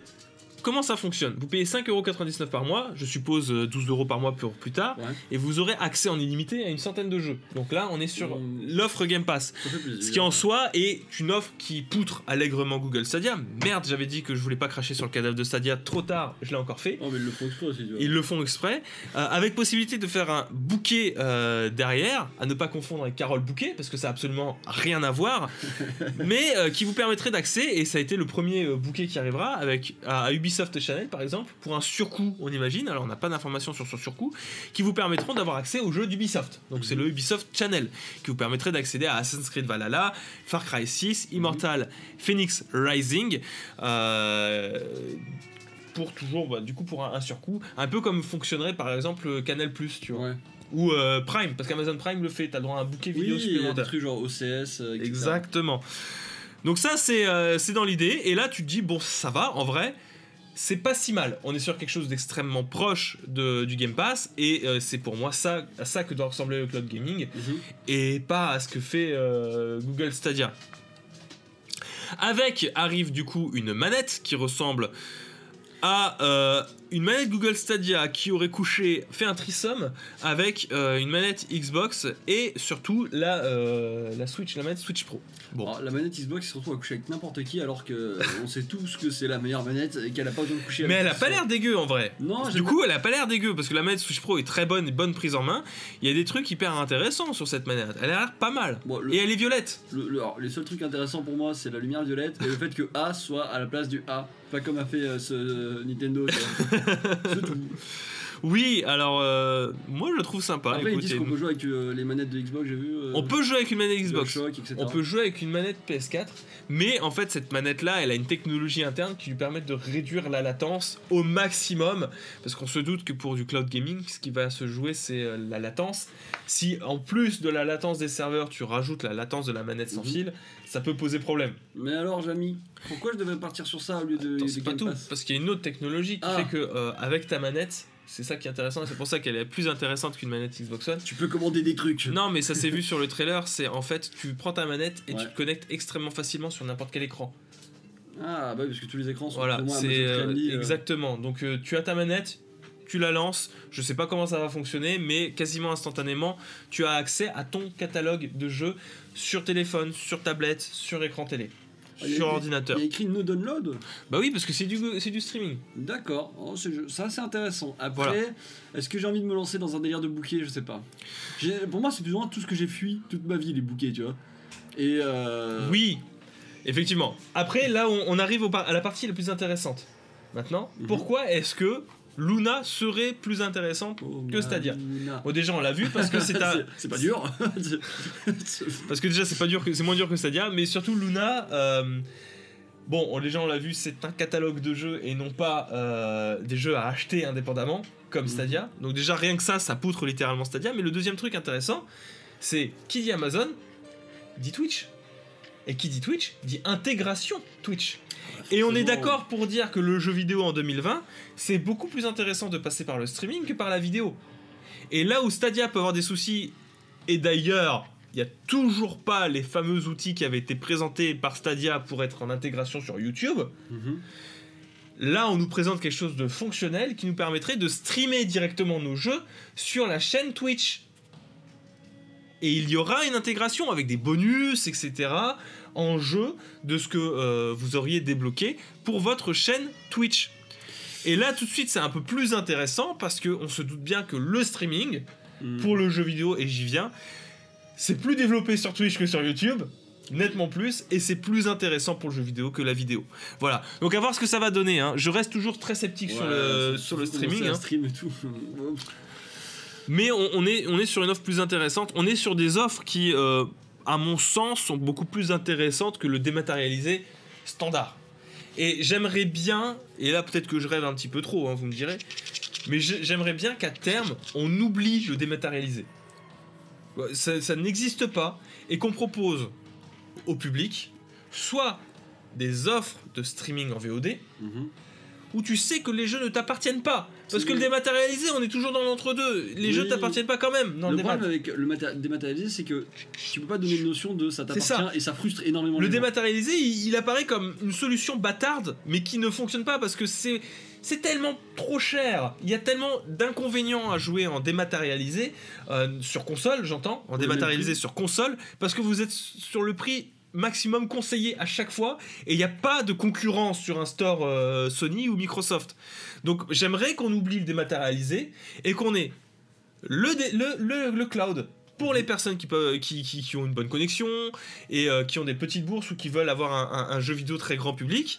Comment ça fonctionne? Vous payez 5,99€ par mois, je suppose euh, 12€ par mois pour plus tard, Ouais. et vous aurez accès en illimité à une centaine de jeux. Donc là, on est sur Mm. l'offre Game Pass. Ce qui en soi est une offre qui poutre allègrement Google Stadia. Merde, j'avais dit que je voulais pas cracher sur le cadavre de Stadia trop tard, je l'ai encore fait. Oh, mais ils le font exprès aussi, tu vois. Ils le font exprès, euh, avec possibilité de faire un bouquet euh, derrière, à ne pas confondre avec Carole Bouquet, parce que ça a absolument rien à voir, mais euh, qui vous permettrait d'accès, et ça a été le premier euh, bouquet qui arrivera, avec à, à Ubisoft Channel par exemple, pour un surcoût, on imagine, alors on n'a pas d'informations sur ce surcoût, qui vous permettront d'avoir accès aux jeux d'Ubisoft. Donc c'est le Ubisoft Channel, qui vous permettrait d'accéder à Assassin's Creed Valhalla, Far Cry 6, Immortal, Phoenix Rising, euh, pour toujours, bah, du coup, pour un, un surcoût, un peu comme fonctionnerait par exemple Canal tu vois, Ouais. ou euh, Prime, parce qu'Amazon Prime le fait, t'as le droit à un bouquet vidéo Oui, des supplémentaire. trucs genre OCS, euh, etc. Exactement. Donc ça, c'est euh, c'est dans l'idée, et là, tu te dis, bon, ça va, en vrai, c'est pas si mal. On est sur quelque chose d'extrêmement proche de, du Game Pass, et euh, c'est pour moi ça, à ça que doit ressembler le cloud gaming, Mhm. et pas à ce que fait euh, Google Stadia. Avec arrive du coup une manette qui ressemble à euh, une manette Google Stadia qui aurait couché, fait un trisome avec euh, une manette Xbox et surtout la, euh, la Switch, la manette Switch Pro. Bon. Alors, la manette Xbox se retrouve à coucher avec n'importe qui alors que on sait tous que c'est la meilleure manette et qu'elle a pas besoin de coucher Mais avec elle a pas l'air dégueu en vrai. Non, du coup, elle a pas l'air dégueu parce que la manette Switch Pro est très bonne et bonne prise en main. Il y a des trucs hyper intéressants sur cette manette. Elle a l'air pas mal. Bon, le- Et elle est violette. Le- le- alors, les seuls trucs intéressants pour moi, c'est la lumière violette et le fait que A soit à la place du A, pas comme a fait euh, ce euh, Nintendo. C'est tout. Oui, alors euh, moi je le trouve sympa. Après, ils disent qu'on peut jouer avec euh, les manettes de Xbox, j'ai vu. euh, On peut jouer avec une manette Xbox. Etc. On peut jouer avec une manette PS4, mais en fait cette manette là, elle a une technologie interne qui lui permet de réduire la latence au maximum, parce qu'on se doute que pour du cloud gaming, ce qui va se jouer c'est la latence. Si en plus de la latence des serveurs, tu rajoutes la latence de la manette sans Mhm. fil, ça peut poser problème. Mais alors, Jamy, pourquoi je devais partir sur ça au lieu de, Attends, de c'est pas Game tout, parce qu'il y a une autre technologie qui Ah. fait que avec ta manette, c'est ça qui est intéressant, et c'est pour ça qu'elle est plus intéressante qu'une manette Xbox One. Tu peux commander des trucs. Non, mais ça s'est vu sur le trailer, c'est en fait, tu prends ta manette et Ouais. tu te connectes extrêmement facilement sur n'importe quel écran. Ah, bah parce que tous les écrans sont Voilà, c'est euh, euh. exactement. Donc euh, tu as ta manette, tu la lances. Je sais pas comment ça va fonctionner, mais quasiment instantanément, tu as accès à ton catalogue de jeux sur téléphone, sur tablette, sur écran télé, sur écrit- ordinateur. Il y a écrit no download. Bah oui, parce que c'est du c'est du streaming. D'accord, oh, c'est c'est intéressant. Après, Voilà. est-ce que j'ai envie de me lancer dans un délire de bouquet? Je sais pas. Pour moi, c'est plus ou moins tout ce que j'ai fui toute ma vie, les bouquets, tu vois. Et euh... Oui, effectivement. Après, là, on, on arrive au à la partie la plus intéressante. Maintenant, Mhm. pourquoi est-ce que Luna serait plus intéressante Oh, que Stadia Luna. Bon, déjà, on l'a vu parce que c'est un, C'est- pas dur. Parce que déjà, c'est pas dur, que- c'est moins dur que Stadia, mais surtout Luna. euh, bon, on- les gens l'ont vu, c'est un catalogue de jeux et non pas euh, des jeux à acheter indépendamment comme Mhm. Stadia. Donc déjà, rien que ça, ça poutre littéralement Stadia. Mais le deuxième truc intéressant, c'est qui dit Amazon dit Twitch. Et qui dit Twitch dit intégration Twitch. Et on est d'accord pour dire que le jeu vidéo en 2020, c'est beaucoup plus intéressant de passer par le streaming que par la vidéo. Et là où Stadia peut avoir des soucis, et d'ailleurs, il n'y a toujours pas les fameux outils qui avaient été présentés par Stadia pour être en intégration sur YouTube, Mhm. là on nous présente quelque chose de fonctionnel qui nous permettrait de streamer directement nos jeux sur la chaîne Twitch. Et il y aura une intégration avec des bonus, etc. en jeu de ce que euh, vous auriez débloqué pour votre chaîne Twitch. Et là tout de suite c'est un peu plus intéressant parce qu'on se doute bien que le streaming, Mhm. pour le jeu vidéo, et j'y viens, c'est plus développé sur Twitch que sur YouTube, nettement plus, et c'est plus intéressant pour le jeu vidéo que la vidéo. Voilà, donc à voir ce que ça va donner. hein. Je reste toujours très sceptique sur le, sur streaming, hein. stream et tout. mais on, on est, on est sur une offre plus intéressante. On est sur des offres qui, euh, à mon sens, sont beaucoup plus intéressantes que le dématérialisé standard. Et j'aimerais bien, et là peut-être que je rêve un petit peu trop, hein, vous me direz, mais j'ai- j'aimerais bien qu'à terme, on oublie le dématérialisé. Ça n'existe pas, et qu'on propose au public soit des offres de streaming en VOD, Mhm. où tu sais que les jeux ne t'appartiennent pas. Parce que le dématérialisé, on est toujours dans l'entre-deux. Les Oui. jeux t'appartiennent pas quand même. dans le problème avec le maté- dématérialisé, c'est que tu peux pas donner une notion de ça t'appartient et ça frustre énormément. Le dématérialisé, il, il apparaît comme une solution bâtarde, mais qui ne fonctionne pas parce que c'est c'est tellement trop cher. Il y a tellement d'inconvénients à jouer en dématérialisé euh, sur console, j'entends, en dématérialisé sur console, parce que vous êtes sur le prix maximum conseillé à chaque fois et il n'y a pas de concurrence sur un store euh, Sony ou Microsoft. Donc j'aimerais qu'on oublie le dématérialisé et qu'on ait le, le, le, le cloud pour les personnes qui, peuvent, qui, qui, qui ont une bonne connexion et euh, qui ont des petites bourses ou qui veulent avoir un jeu vidéo très grand public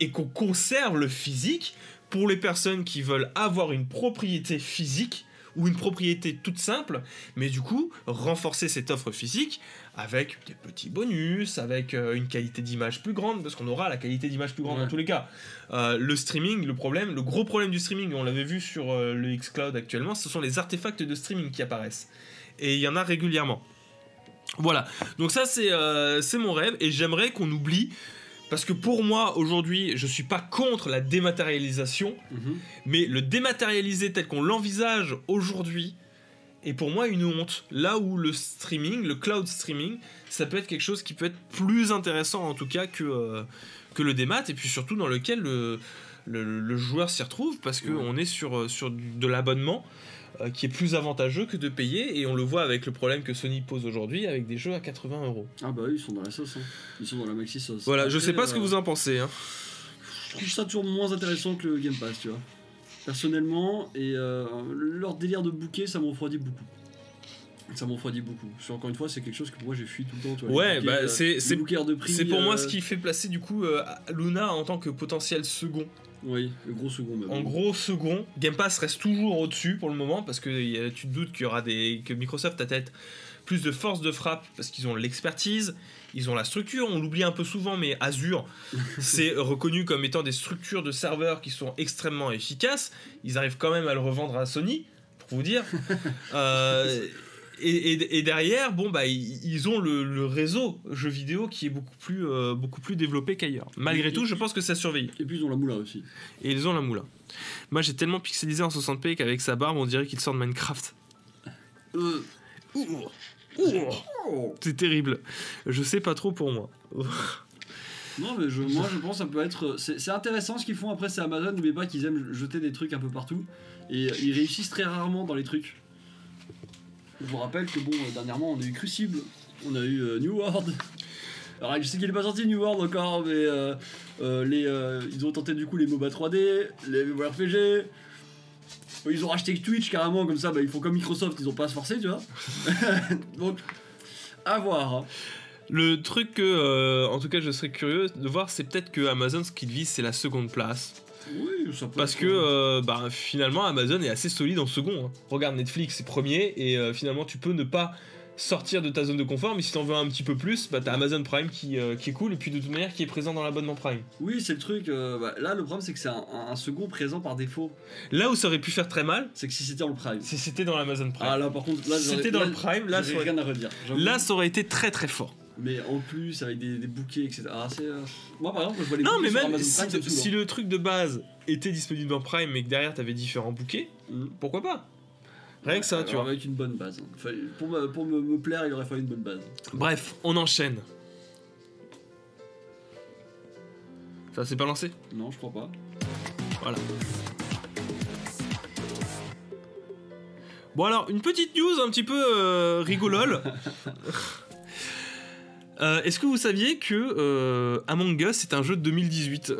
et qu'on conserve le physique pour les personnes qui veulent avoir une propriété physique ou une propriété toute simple, mais du coup renforcer cette offre physique avec des petits bonus, avec euh, une qualité d'image plus grande, parce qu'on aura la qualité d'image plus grande Ouais. dans tous les cas. Euh, le streaming, le problème, le gros problème du streaming, on l'avait vu sur euh, le xCloud actuellement, ce sont les artefacts de streaming qui apparaissent. Et il y en a régulièrement. Voilà, donc ça c'est euh, mon rêve et j'aimerais qu'on oublie, parce que pour moi aujourd'hui je suis pas contre la dématérialisation, Mhm. mais le dématérialisé tel qu'on l'envisage aujourd'hui est pour moi une honte. Là où le streaming, le cloud streaming, ça peut être quelque chose qui peut être plus intéressant en tout cas que, euh, que le démat, et puis surtout dans lequel le, le, le joueur s'y retrouve, parce qu'on est sur, euh, sur de l'abonnement euh, qui est plus avantageux que de payer, et on le voit avec le problème que Sony pose aujourd'hui avec des jeux à 80 euros. Ah bah oui, ils sont dans la sauce. hein. Ils sont dans la maxi sauce. Voilà, je sais pas ce que vous en pensez. hein. Je trouve ça toujours moins intéressant que le Game Pass, tu vois. Personnellement, et euh, leur délire de bouquet, ça m'enfroidit beaucoup. Ça m'enfroidit beaucoup. Encore une fois, c'est quelque chose que moi j'ai fui tout le temps. Ouais, bouquets, bah, euh, c'est- pour moi euh, ce qui fait placer du coup euh, Luna en tant que potentiel second. Oui, le gros second même. En gros, second, Game Pass reste toujours au-dessus pour le moment parce que y a- tu te doutes qu'il y aura des que Microsoft a peut-être plus de force de frappe parce qu'ils ont l'expertise, ils ont la structure. On l'oublie un peu souvent, mais Azure, c'est reconnu comme étant des structures de serveurs qui sont extrêmement efficaces. Ils arrivent quand même à le revendre à Sony, pour vous dire. Euh, et, et- et derrière, bon bah ils, ont le, le réseau jeux vidéo qui est beaucoup plus euh, beaucoup plus développé qu'ailleurs. Malgré Et- tout, je pense que ça surveille. Et puis ils ont la moula aussi. Et ils ont la moula. Moi j'ai tellement pixelisé en 60p qu'avec sa barbe on dirait qu'il sort de Minecraft. Euh, Ouh. C'est terrible. Je sais pas trop pour moi. Non, mais je, moi je pense que ça peut être. C'est intéressant ce qu'ils font après, c'est Amazon. N'oubliez pas qu'ils aiment jeter des trucs un peu partout. Et euh, ils réussissent très rarement dans les trucs. Je vous rappelle que, bon, euh, dernièrement, on a eu Crucible, on a eu euh, New World. Alors, je sais qu'il est pas sorti New World encore, mais euh, les, ils ont tenté du coup les MOBA 3D, les. Euh, Ils ont racheté Twitch carrément, comme ça, bah, ils font comme Microsoft, ils ont pas à se forcer, tu vois. Donc, à voir. hein. Le truc que, euh, en tout cas, je serais curieux de voir, c'est peut-être que Amazon, ce qu'il vise, c'est la seconde place. Oui, ça peut Parce être, que euh, euh, bah, finalement, Amazon est assez solide en second. hein. Regarde, Netflix, c'est premier, et euh, finalement, tu peux ne pas sortir de ta zone de confort, mais si t'en veux un petit peu plus, bah, t'as Amazon Prime qui, euh, qui est cool, et puis de toute manière, qui est présent dans l'abonnement Prime. Oui, c'est le truc. euh, bah, là, le problème, c'est que c'est un, second présent par défaut. Là où ça aurait pu faire très mal, C'est que si c'était dans le Prime. si c'était dans l'Amazon Prime. Ah là, par contre, là, si c'était dans là, le Prime, là, ça aurait, rien à redire. là, ça aurait été très très fort. Mais en plus, avec des, des bouquets, etc. Ah, c'est. euh, Moi, par exemple, quand je vois les Non, mais même si, le truc de base était disponible dans Prime, mais que derrière t'avais différents bouquets, Mm. pourquoi pas? Rien que ça, tu vois. Avec une bonne base. pour me, pour me, me plaire, il aurait fallu une bonne base. Bref, on enchaîne. Ça s'est pas lancé? Non, je crois pas. Voilà. Bon alors, une petite news un petit peu euh, rigolole. Euh, Est-ce que vous saviez que euh, Among Us est un jeu de 2018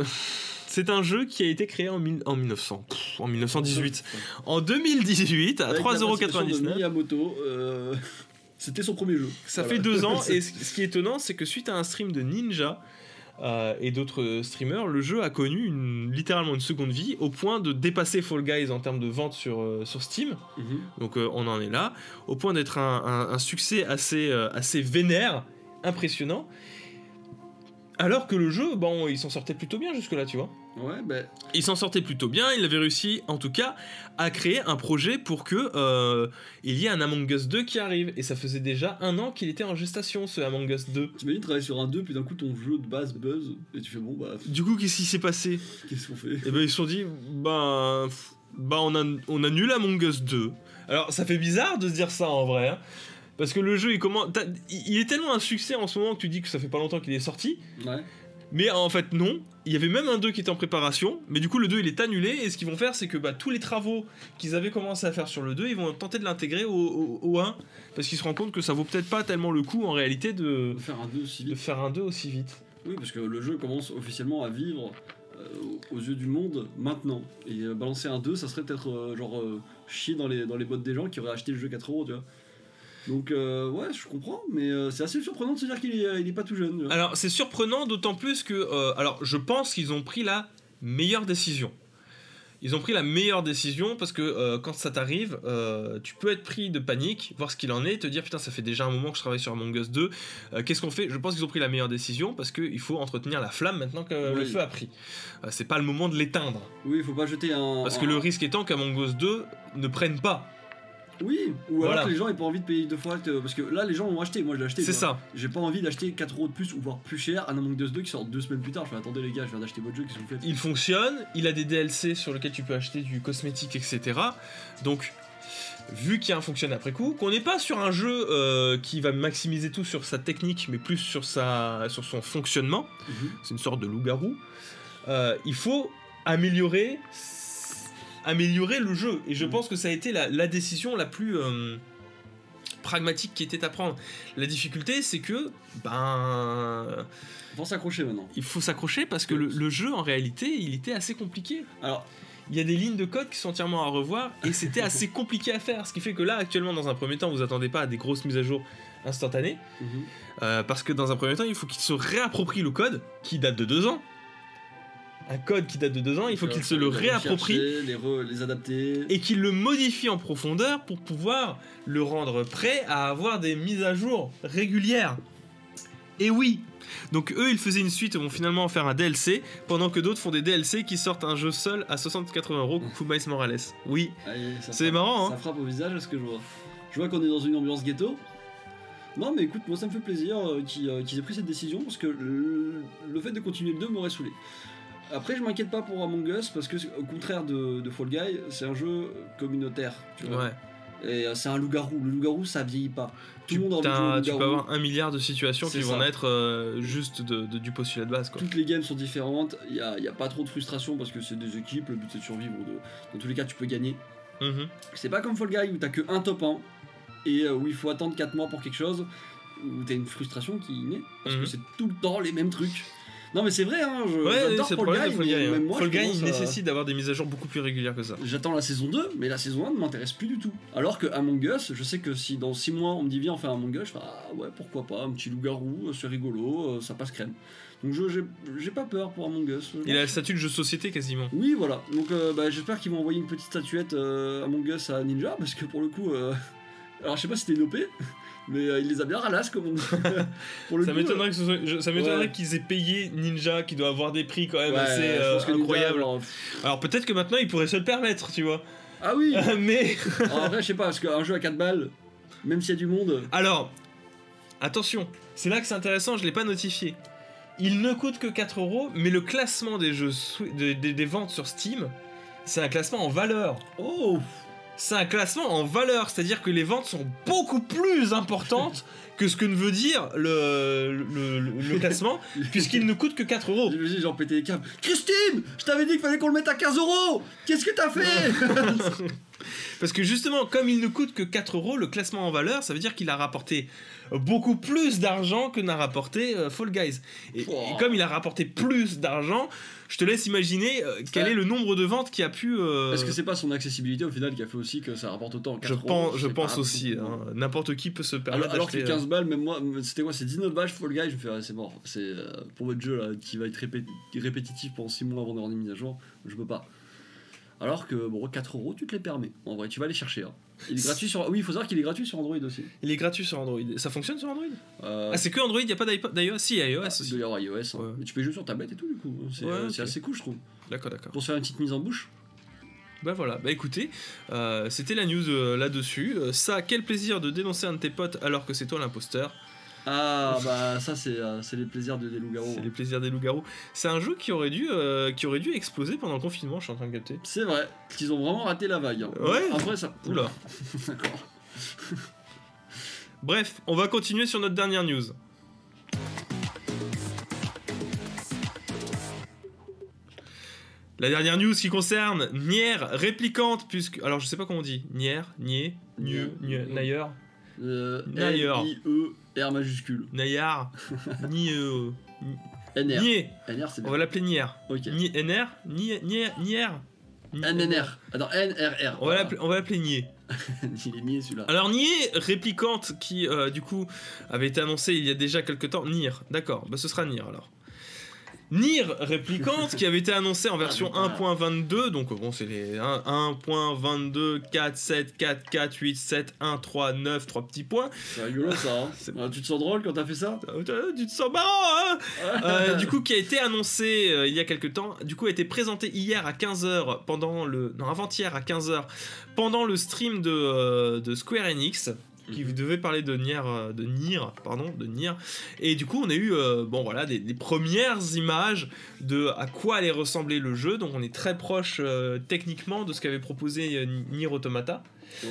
C'est un jeu qui a été créé en, en 1900, pff, en 1918. En 2018, à Avec la participation de 3,99€. Miyamoto, euh, c'était son premier jeu. Ça Voilà. fait deux ans, et ce qui est étonnant, c'est que suite à un stream de Ninja euh, et d'autres streamers, le jeu a connu une, littéralement une seconde vie, au point de dépasser Fall Guys en termes de vente sur, euh, sur Steam. Mhm. Donc euh, on en est là, au point d'être un, un- un succès assez, assez vénère, impressionnant. Alors que le jeu, bon, il s'en sortait plutôt bien jusque-là, tu vois. Ouais, bah, Il s'en sortait plutôt bien, il avait réussi en tout cas à créer un projet pour que euh, il y ait un Among Us 2 qui arrive. Et ça faisait déjà un an qu'il était en gestation ce Among Us 2. t'imagines travailler sur un 2, puis d'un coup ton jeu de base buzz, et tu fais bon, bah, Du coup, qu'est-ce qui s'est passé? Qu'est-ce qu'on fait? Et ben ils se sont dit, bah, bah on, a, on annule Among Us 2. Alors ça fait bizarre de se dire ça en vrai. hein, parce que le jeu il commence. il est tellement un succès en ce moment que tu dis que ça fait pas longtemps qu'il est sorti. Ouais. Mais en fait, non. Il y avait même un 2 qui était en préparation, mais du coup, le 2 il est annulé. Et ce qu'ils vont faire, c'est que bah, tous les travaux qu'ils avaient commencé à faire sur le 2, ils vont tenter de l'intégrer au, au- au 1. Parce qu'ils se rendent compte que ça vaut peut-être pas tellement le coup en réalité de, De faire un 2 aussi de vite. faire un 2 aussi vite. Oui, parce que le jeu commence officiellement à vivre euh, aux yeux du monde maintenant. Et euh, balancer un 2, ça serait peut-être euh, genre chier dans les, dans les bottes des gens qui auraient acheté le jeu 4 euros, tu vois. Donc, euh, ouais, je comprends, mais euh, c'est assez surprenant de se dire qu'il est, il est pas tout jeune. Alors, c'est surprenant, d'autant plus que. euh, alors, je pense qu'ils ont pris la meilleure décision. Ils ont pris la meilleure décision parce que quand ça t'arrive, tu peux être pris de panique, voir ce qu'il en est, te dire putain, ça fait déjà un moment que je travaille sur Among Us 2, euh, qu'est-ce qu'on fait? Je pense qu'ils ont pris la meilleure décision parce qu'il faut entretenir la flamme maintenant que le feu a pris. C'est pas le moment de l'éteindre. Oui, il faut pas jeter un. Parce que le risque étant qu'Among Us 2 ne prenne pas. Oui, ou Voilà. alors que les gens aient pas envie de payer deux fois. Parce que là, les gens l'ont acheté, moi je l'ai acheté. C'est ça. J'ai pas envie d'acheter 4 euros de plus ou voire plus cher un Among Us 2 qui sort deux semaines plus tard. Je fais attendez les gars, je viens d'acheter votre jeu, qu'est-ce que vous faites? Il fonctionne, il a des DLC sur lesquels tu peux acheter du cosmétique, etc. Donc, vu qu'il y a un fonctionne après coup, qu'on n'est pas sur un jeu euh, qui va maximiser tout sur sa technique, mais plus sur, sa, sur son fonctionnement, Mhm. c'est une sorte de loup-garou, euh, il faut améliorer, améliorer le jeu. Et je Mhm. pense que ça a été la, la décision la plus euh, pragmatique qui était à prendre. La difficulté, c'est que, ben, Faut s'accrocher maintenant. il faut s'accrocher parce que le, le jeu, en réalité, il était assez compliqué. Alors, Il y a des lignes de code qui sont entièrement à revoir et c'était assez compliqué à faire. Ce qui fait que là, actuellement, dans un premier temps, vous attendez pas à des grosses mises à jour instantanées. mhm. euh, parce que dans un premier temps, il faut qu'il se réapproprie le code qui date de deux ans. Un code qui date de deux ans, il faut qu'il se le réapproprie Les, re- les adapter. et qu'il le modifie en profondeur pour pouvoir le rendre prêt à avoir des mises à jour régulières. Et oui Donc eux, ils faisaient une suite et vont finalement en faire un DLC, pendant que d'autres font des DLC qui sortent un jeu seul à 60-80 euros, coucou Miles Morales. Oui, C'est marrant, hein. Ça frappe au visage ce que je vois. Je vois qu'on est dans une ambiance ghetto. Non, mais écoute, moi ça me fait plaisir euh, qu'ils euh, qu'ils aient pris cette décision parce que le, le fait de continuer le 2 m'aurait saoulé. Après, je m'inquiète pas pour Among Us parce que, au contraire de, de Fall Guy, c'est un jeu communautaire. Tu vois. ouais. Et euh, c'est un loup-garou. Le loup-garou, ça vieillit pas. Tout Tu, le monde a envie de tu peux avoir un milliard de situations qui vont naître euh, juste de, de- du postulat de base. Quoi. Toutes les games sont différentes. Il n'y a, y a pas trop de frustration parce que c'est des équipes. Le but c'est de survivre. de- Dans tous les cas, tu peux gagner. Mhm. C'est pas comme Fall Guy où t'as que un top 1 et euh, où il faut attendre 4 mois pour quelque chose, où t'as une frustration qui naît parce que c'est tout le temps les mêmes trucs. Non mais c'est vrai, hein, je, Ouais, j'adore Fall Guy, Fall mais Guy. hein. même moi, Fall Guy, il à- nécessite d'avoir des mises à jour beaucoup plus régulières que ça. J'attends la saison 2, mais la saison 1 ne m'intéresse plus du tout. Alors que Among Us, je sais que si dans 6 mois on me dit viens on fait Among Us, je fais ah ouais pourquoi pas, un petit loup-garou, euh, c'est rigolo, euh, ça passe crème. Donc je j'ai, j'ai pas peur pour Among Us. Il a le statut de jeu de société quasiment. Oui, voilà. Donc euh, bah, j'espère qu'ils vont envoyer une petite statuette euh, Among Us à Ninja, parce que pour le coup, euh, alors je sais pas si c'était une OP, mais euh, il les a bien ralasse comme on dit. pour le Ça coup, m'étonnerait que ce soit- je- ça m'étonnerait Ouais. qu'ils aient payé Ninja, qui doit avoir des prix quand même ouais, assez euh, Ninja, incroyables. pff, Alors peut-être que maintenant ils pourraient se le permettre, tu vois. Ah oui. Mais Alors, après, je sais pas, parce qu'un jeu à 4 balles, même s'il y a du monde. alors, attention, c'est là que c'est intéressant, je l'ai pas notifié. Il ne coûte que 4 euros, mais le classement des jeux sou- des- des- des ventes sur Steam, c'est un classement en valeur. Oh. C'est un classement en valeur, c'est-à-dire que les ventes sont beaucoup plus importantes que ce que ne veut dire le, le, le- le classement, puisqu'il ne coûte que 4 euros. J'imagine, genre péter les câbles. Christine, je t'avais dit qu'il fallait qu'on le mette à 15 euros. Qu'est-ce que t'as fait Parce que justement, comme il ne coûte que 4 euros, le classement en valeur, ça veut dire qu'il a rapporté beaucoup plus d'argent que n'a rapporté euh, Fall Guys. Et, Oh. et comme il a rapporté plus d'argent, je te laisse imaginer euh, quel est le nombre de ventes qui a pu... euh, Est-ce que c'est pas son accessibilité au final qui a fait aussi que ça rapporte autant 4 je euros, pense, je aussi, beaucoup. hein. n'importe qui peut se permettre Alors, alors que d'acheter, euh, 15 balles, même moi, c'était quoi C'est 19 balles Fall Guy, je me fais, ouais, c'est mort. C'est euh, pour votre jeu là, qui va être répé- répétitif pendant 6 mois avant d'avoir des mises à jour, je peux pas. Alors que bon, 4 euros, tu te les permets. En vrai, tu vas les chercher. hein. Il est gratuit sur. Oui, il faut savoir qu'il est gratuit sur Android aussi. Il est gratuit sur Android. Ça fonctionne sur Android? Euh, Ah, c'est que Android, il n'y a pas d'iPod- d'iOS? Si, il iOS il aussi. doit y avoir iOS. hein. Ouais. Mais tu peux jouer sur tablette et tout, du coup. C'est Ouais, euh, c'est assez cool, je trouve. D'accord, d'accord. Pour se faire une petite mise en bouche. Bah voilà, bah écoutez, euh, c'était la news euh, là-dessus. Euh, ça, quel plaisir de dénoncer un de tes potes alors que c'est toi l'imposteur. Ah, bah ça, c'est euh, c'est les plaisirs de des loups-garous. C'est hein. les plaisirs des loups-garous. C'est un jeu qui aurait dû, euh, qui aurait dû exploser pendant le confinement, je suis en train de capter. C'est vrai, qu'ils ont vraiment raté la vague. hein. Ouais. Après, ça. Oula. D'accord. Bref, on va continuer sur notre dernière news. La dernière news qui concerne Nier réplicante, puisque. Alors je sais pas comment on dit. Nier, Nier, Nier, Nier, Nayer, Euh, D'ailleurs. N-I-E-R majuscule. Nayar, Nier, NR. Nier. NR, c'est On va l'appeler Nier. Ok. NR Nier, Nier, Nier. NNR. Attends, NRR. On va l'appeler- on va l'appeler Nier. Il est nié celui-là. Alors Nier réplicante qui euh, du coup avait été annoncé il y a déjà quelques temps. Nier, d'accord, bah ce sera Nier alors. Nier réplicante qui avait été annoncé en version Ah, putain. 1.22, donc bon c'est les hein, 1.22, 4, 7, 4, 4, 8, 7, 1, 3, 9, 3 petits points. C'est rigolo ça. Hein. Ah, tu te sens drôle quand t'as fait ça? Euh, Tu te sens marrant hein Euh, du coup, qui a été annoncé euh, il y a quelques temps, du coup, a été présenté hier à 15h pendant le. Non, avant-hier à 15h pendant le stream de, euh, de Square Enix. Qui Mhm. devait parler de Nier, euh, de Nier, pardon, de Nier. Et du coup, on a eu, euh, bon voilà, des, des premières images de à quoi allait ressembler le jeu. Donc, on est très proche euh, techniquement de ce qu'avait proposé Nier Automata. Ouais.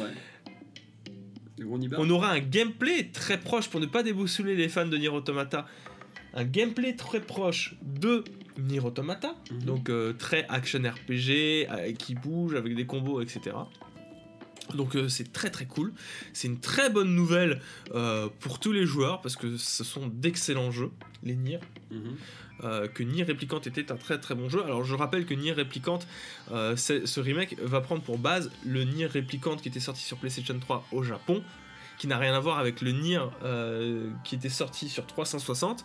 On aura un gameplay très proche, pour ne pas déboussoler les fans de Nier Automata, un gameplay très proche de Nier Automata, Mhm. donc euh, très action RPG, qui bouge avec des combos, etc. Donc euh, c'est très très cool, c'est une très bonne nouvelle euh, pour tous les joueurs, parce que ce sont d'excellents jeux, les Nier. Mhm. Euh, que Nier Replicant était un très très bon jeu. Alors je rappelle que Nier Replicant, ce remake va prendre pour base le Nier Replicant qui était sorti sur PlayStation 3 au Japon, qui n'a rien à voir avec le Nier qui était sorti sur 360.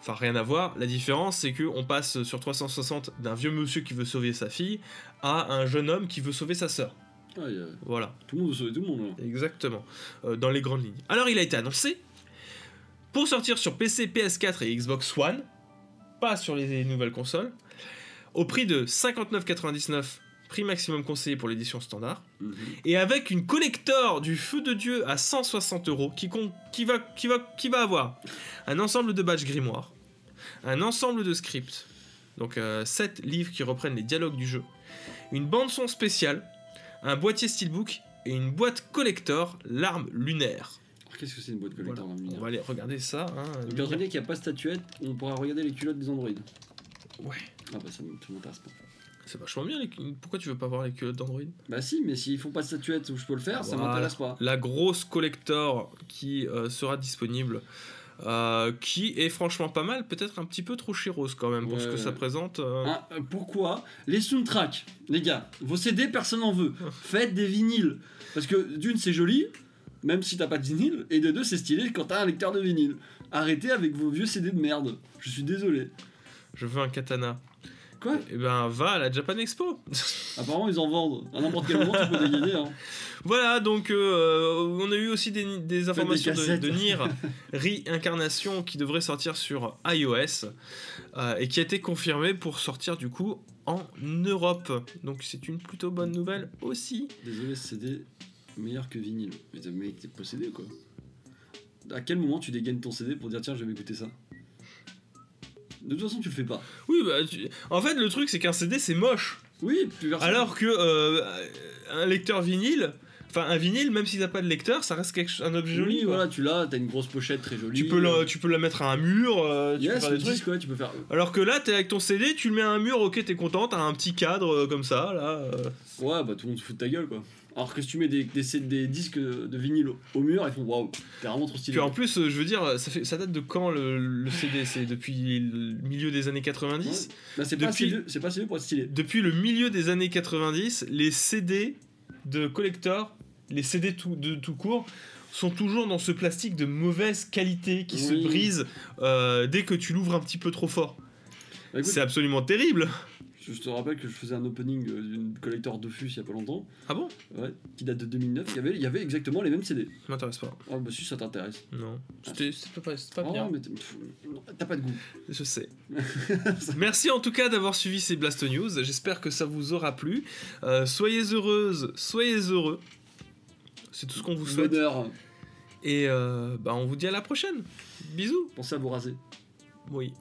Enfin rien à voir. La différence c'est que on passe sur 360 d'un vieux monsieur qui veut sauver sa fille à un jeune homme qui veut sauver sa sœur. Ouais, y a- Voilà. Tout le monde veut sauver tout le monde. là. Exactement, euh, dans les grandes lignes. Alors il a été annoncé pour sortir sur PC, PS4 et Xbox One, pas sur les nouvelles consoles, au prix de 59,99, prix maximum conseillé pour l'édition standard, Mhm. et avec une collector du feu de Dieu à 160 euros qui, va, qui, va, qui va avoir un ensemble de badges grimoires, un ensemble de scripts, donc 7 livres qui reprennent les dialogues du jeu, une bande son spéciale, un boîtier steelbook et une boîte collector, l'arme lunaire. Qu'est-ce que c'est une boîte Voilà. collector le On va aller regarder ça. Hein, Donc, dire qu'il n'y a pas de statuette, on pourra regarder les culottes des androïdes. Ouais, Ah bah ça m'intéresse pas. c'est vachement bien. les- Pourquoi tu veux pas voir les culottes d'Android Bah si, mais s'ils font pas de statuette où je peux le faire, ça Voilà. m'intéresse pas. La grosse collector qui euh, sera disponible. Euh, qui est franchement pas mal, peut-être un petit peu trop chiros quand même pour Ouais, ce que ouais. ça présente. euh. Euh, pourquoi? Les soundtracks, les gars, vos CD, personne n'en veut. Faites des vinyles. Parce que d'une, c'est joli, même si t'as pas de vinyle, et de deux, c'est stylé quand t'as un lecteur de vinyle. Arrêtez avec vos vieux CD de merde. Je suis désolé. Je veux un katana. Quoi? Et ben va à la Japan Expo. Apparemment, ils en vendent. À n'importe quel moment, tu peux dégainer. Hein. voilà, donc euh, on a eu aussi des, des informations de, de Nier Reincarnation qui devrait sortir sur iOS euh, et qui a été confirmé pour sortir du coup en Europe. Donc c'est une plutôt bonne nouvelle aussi. Désolé, CD, meilleur que vinyle. Mais t'es- mec, t'es possédé quoi. À quel moment tu dégaines ton CD pour dire tiens, je vais m'écouter ça? De toute façon, tu le fais pas. Oui, bah, tu- en fait le truc c'est qu'un CD c'est moche. Oui, plus. Alors que euh, un lecteur vinyle, enfin un vinyle, même s'il n'a pas de lecteur, ça reste quelque, un objet joli. Oui, voilà, tu l'as, t'as une grosse pochette très jolie. Tu peux, la, tu peux la mettre à un mur, euh, tu peux faire des trucs. disque, ouais, tu peux faire. Alors que là, t'es avec ton CD, tu le mets à un mur, ok, t'es content, t'as un petit cadre euh, comme ça, là. euh. Ouais, bah tout le monde se fout de ta gueule quoi. Alors que si tu mets des, des, des disques de vinyle au- mur, ils font waouh, t'es vraiment trop stylé. Puis en plus, je veux dire, ça, fait, ça date de quand le, le CD C'est depuis le milieu des années 90 Bah, c'est pas, pas assez vieux pour être stylé. Depuis le milieu des années 90, les CD de collector, les CD tout, de tout court, sont toujours dans ce plastique de mauvaise qualité qui se brise euh, dès que tu l'ouvres un petit peu trop fort. Bah, C'est absolument terrible. Je te rappelle que je faisais un opening euh, d'une collector Dofus il y a pas longtemps, Ah bon? Ouais, qui date de 2009. Il y avait, il y avait exactement les mêmes CD. Ça m'intéresse pas. Oh bah si ça t'intéresse. Non. C'était c'était pas, pas Oh, bien. t'as pas de goût. Je sais. Merci en tout cas d'avoir suivi ces Blast News. J'espère que ça vous aura plu. Euh, soyez heureuses, soyez heureux. C'est tout ce qu'on vous souhaite. Bonheur. Et euh, bah, on vous dit à la prochaine. Bisous. Pensez à vous raser. Oui.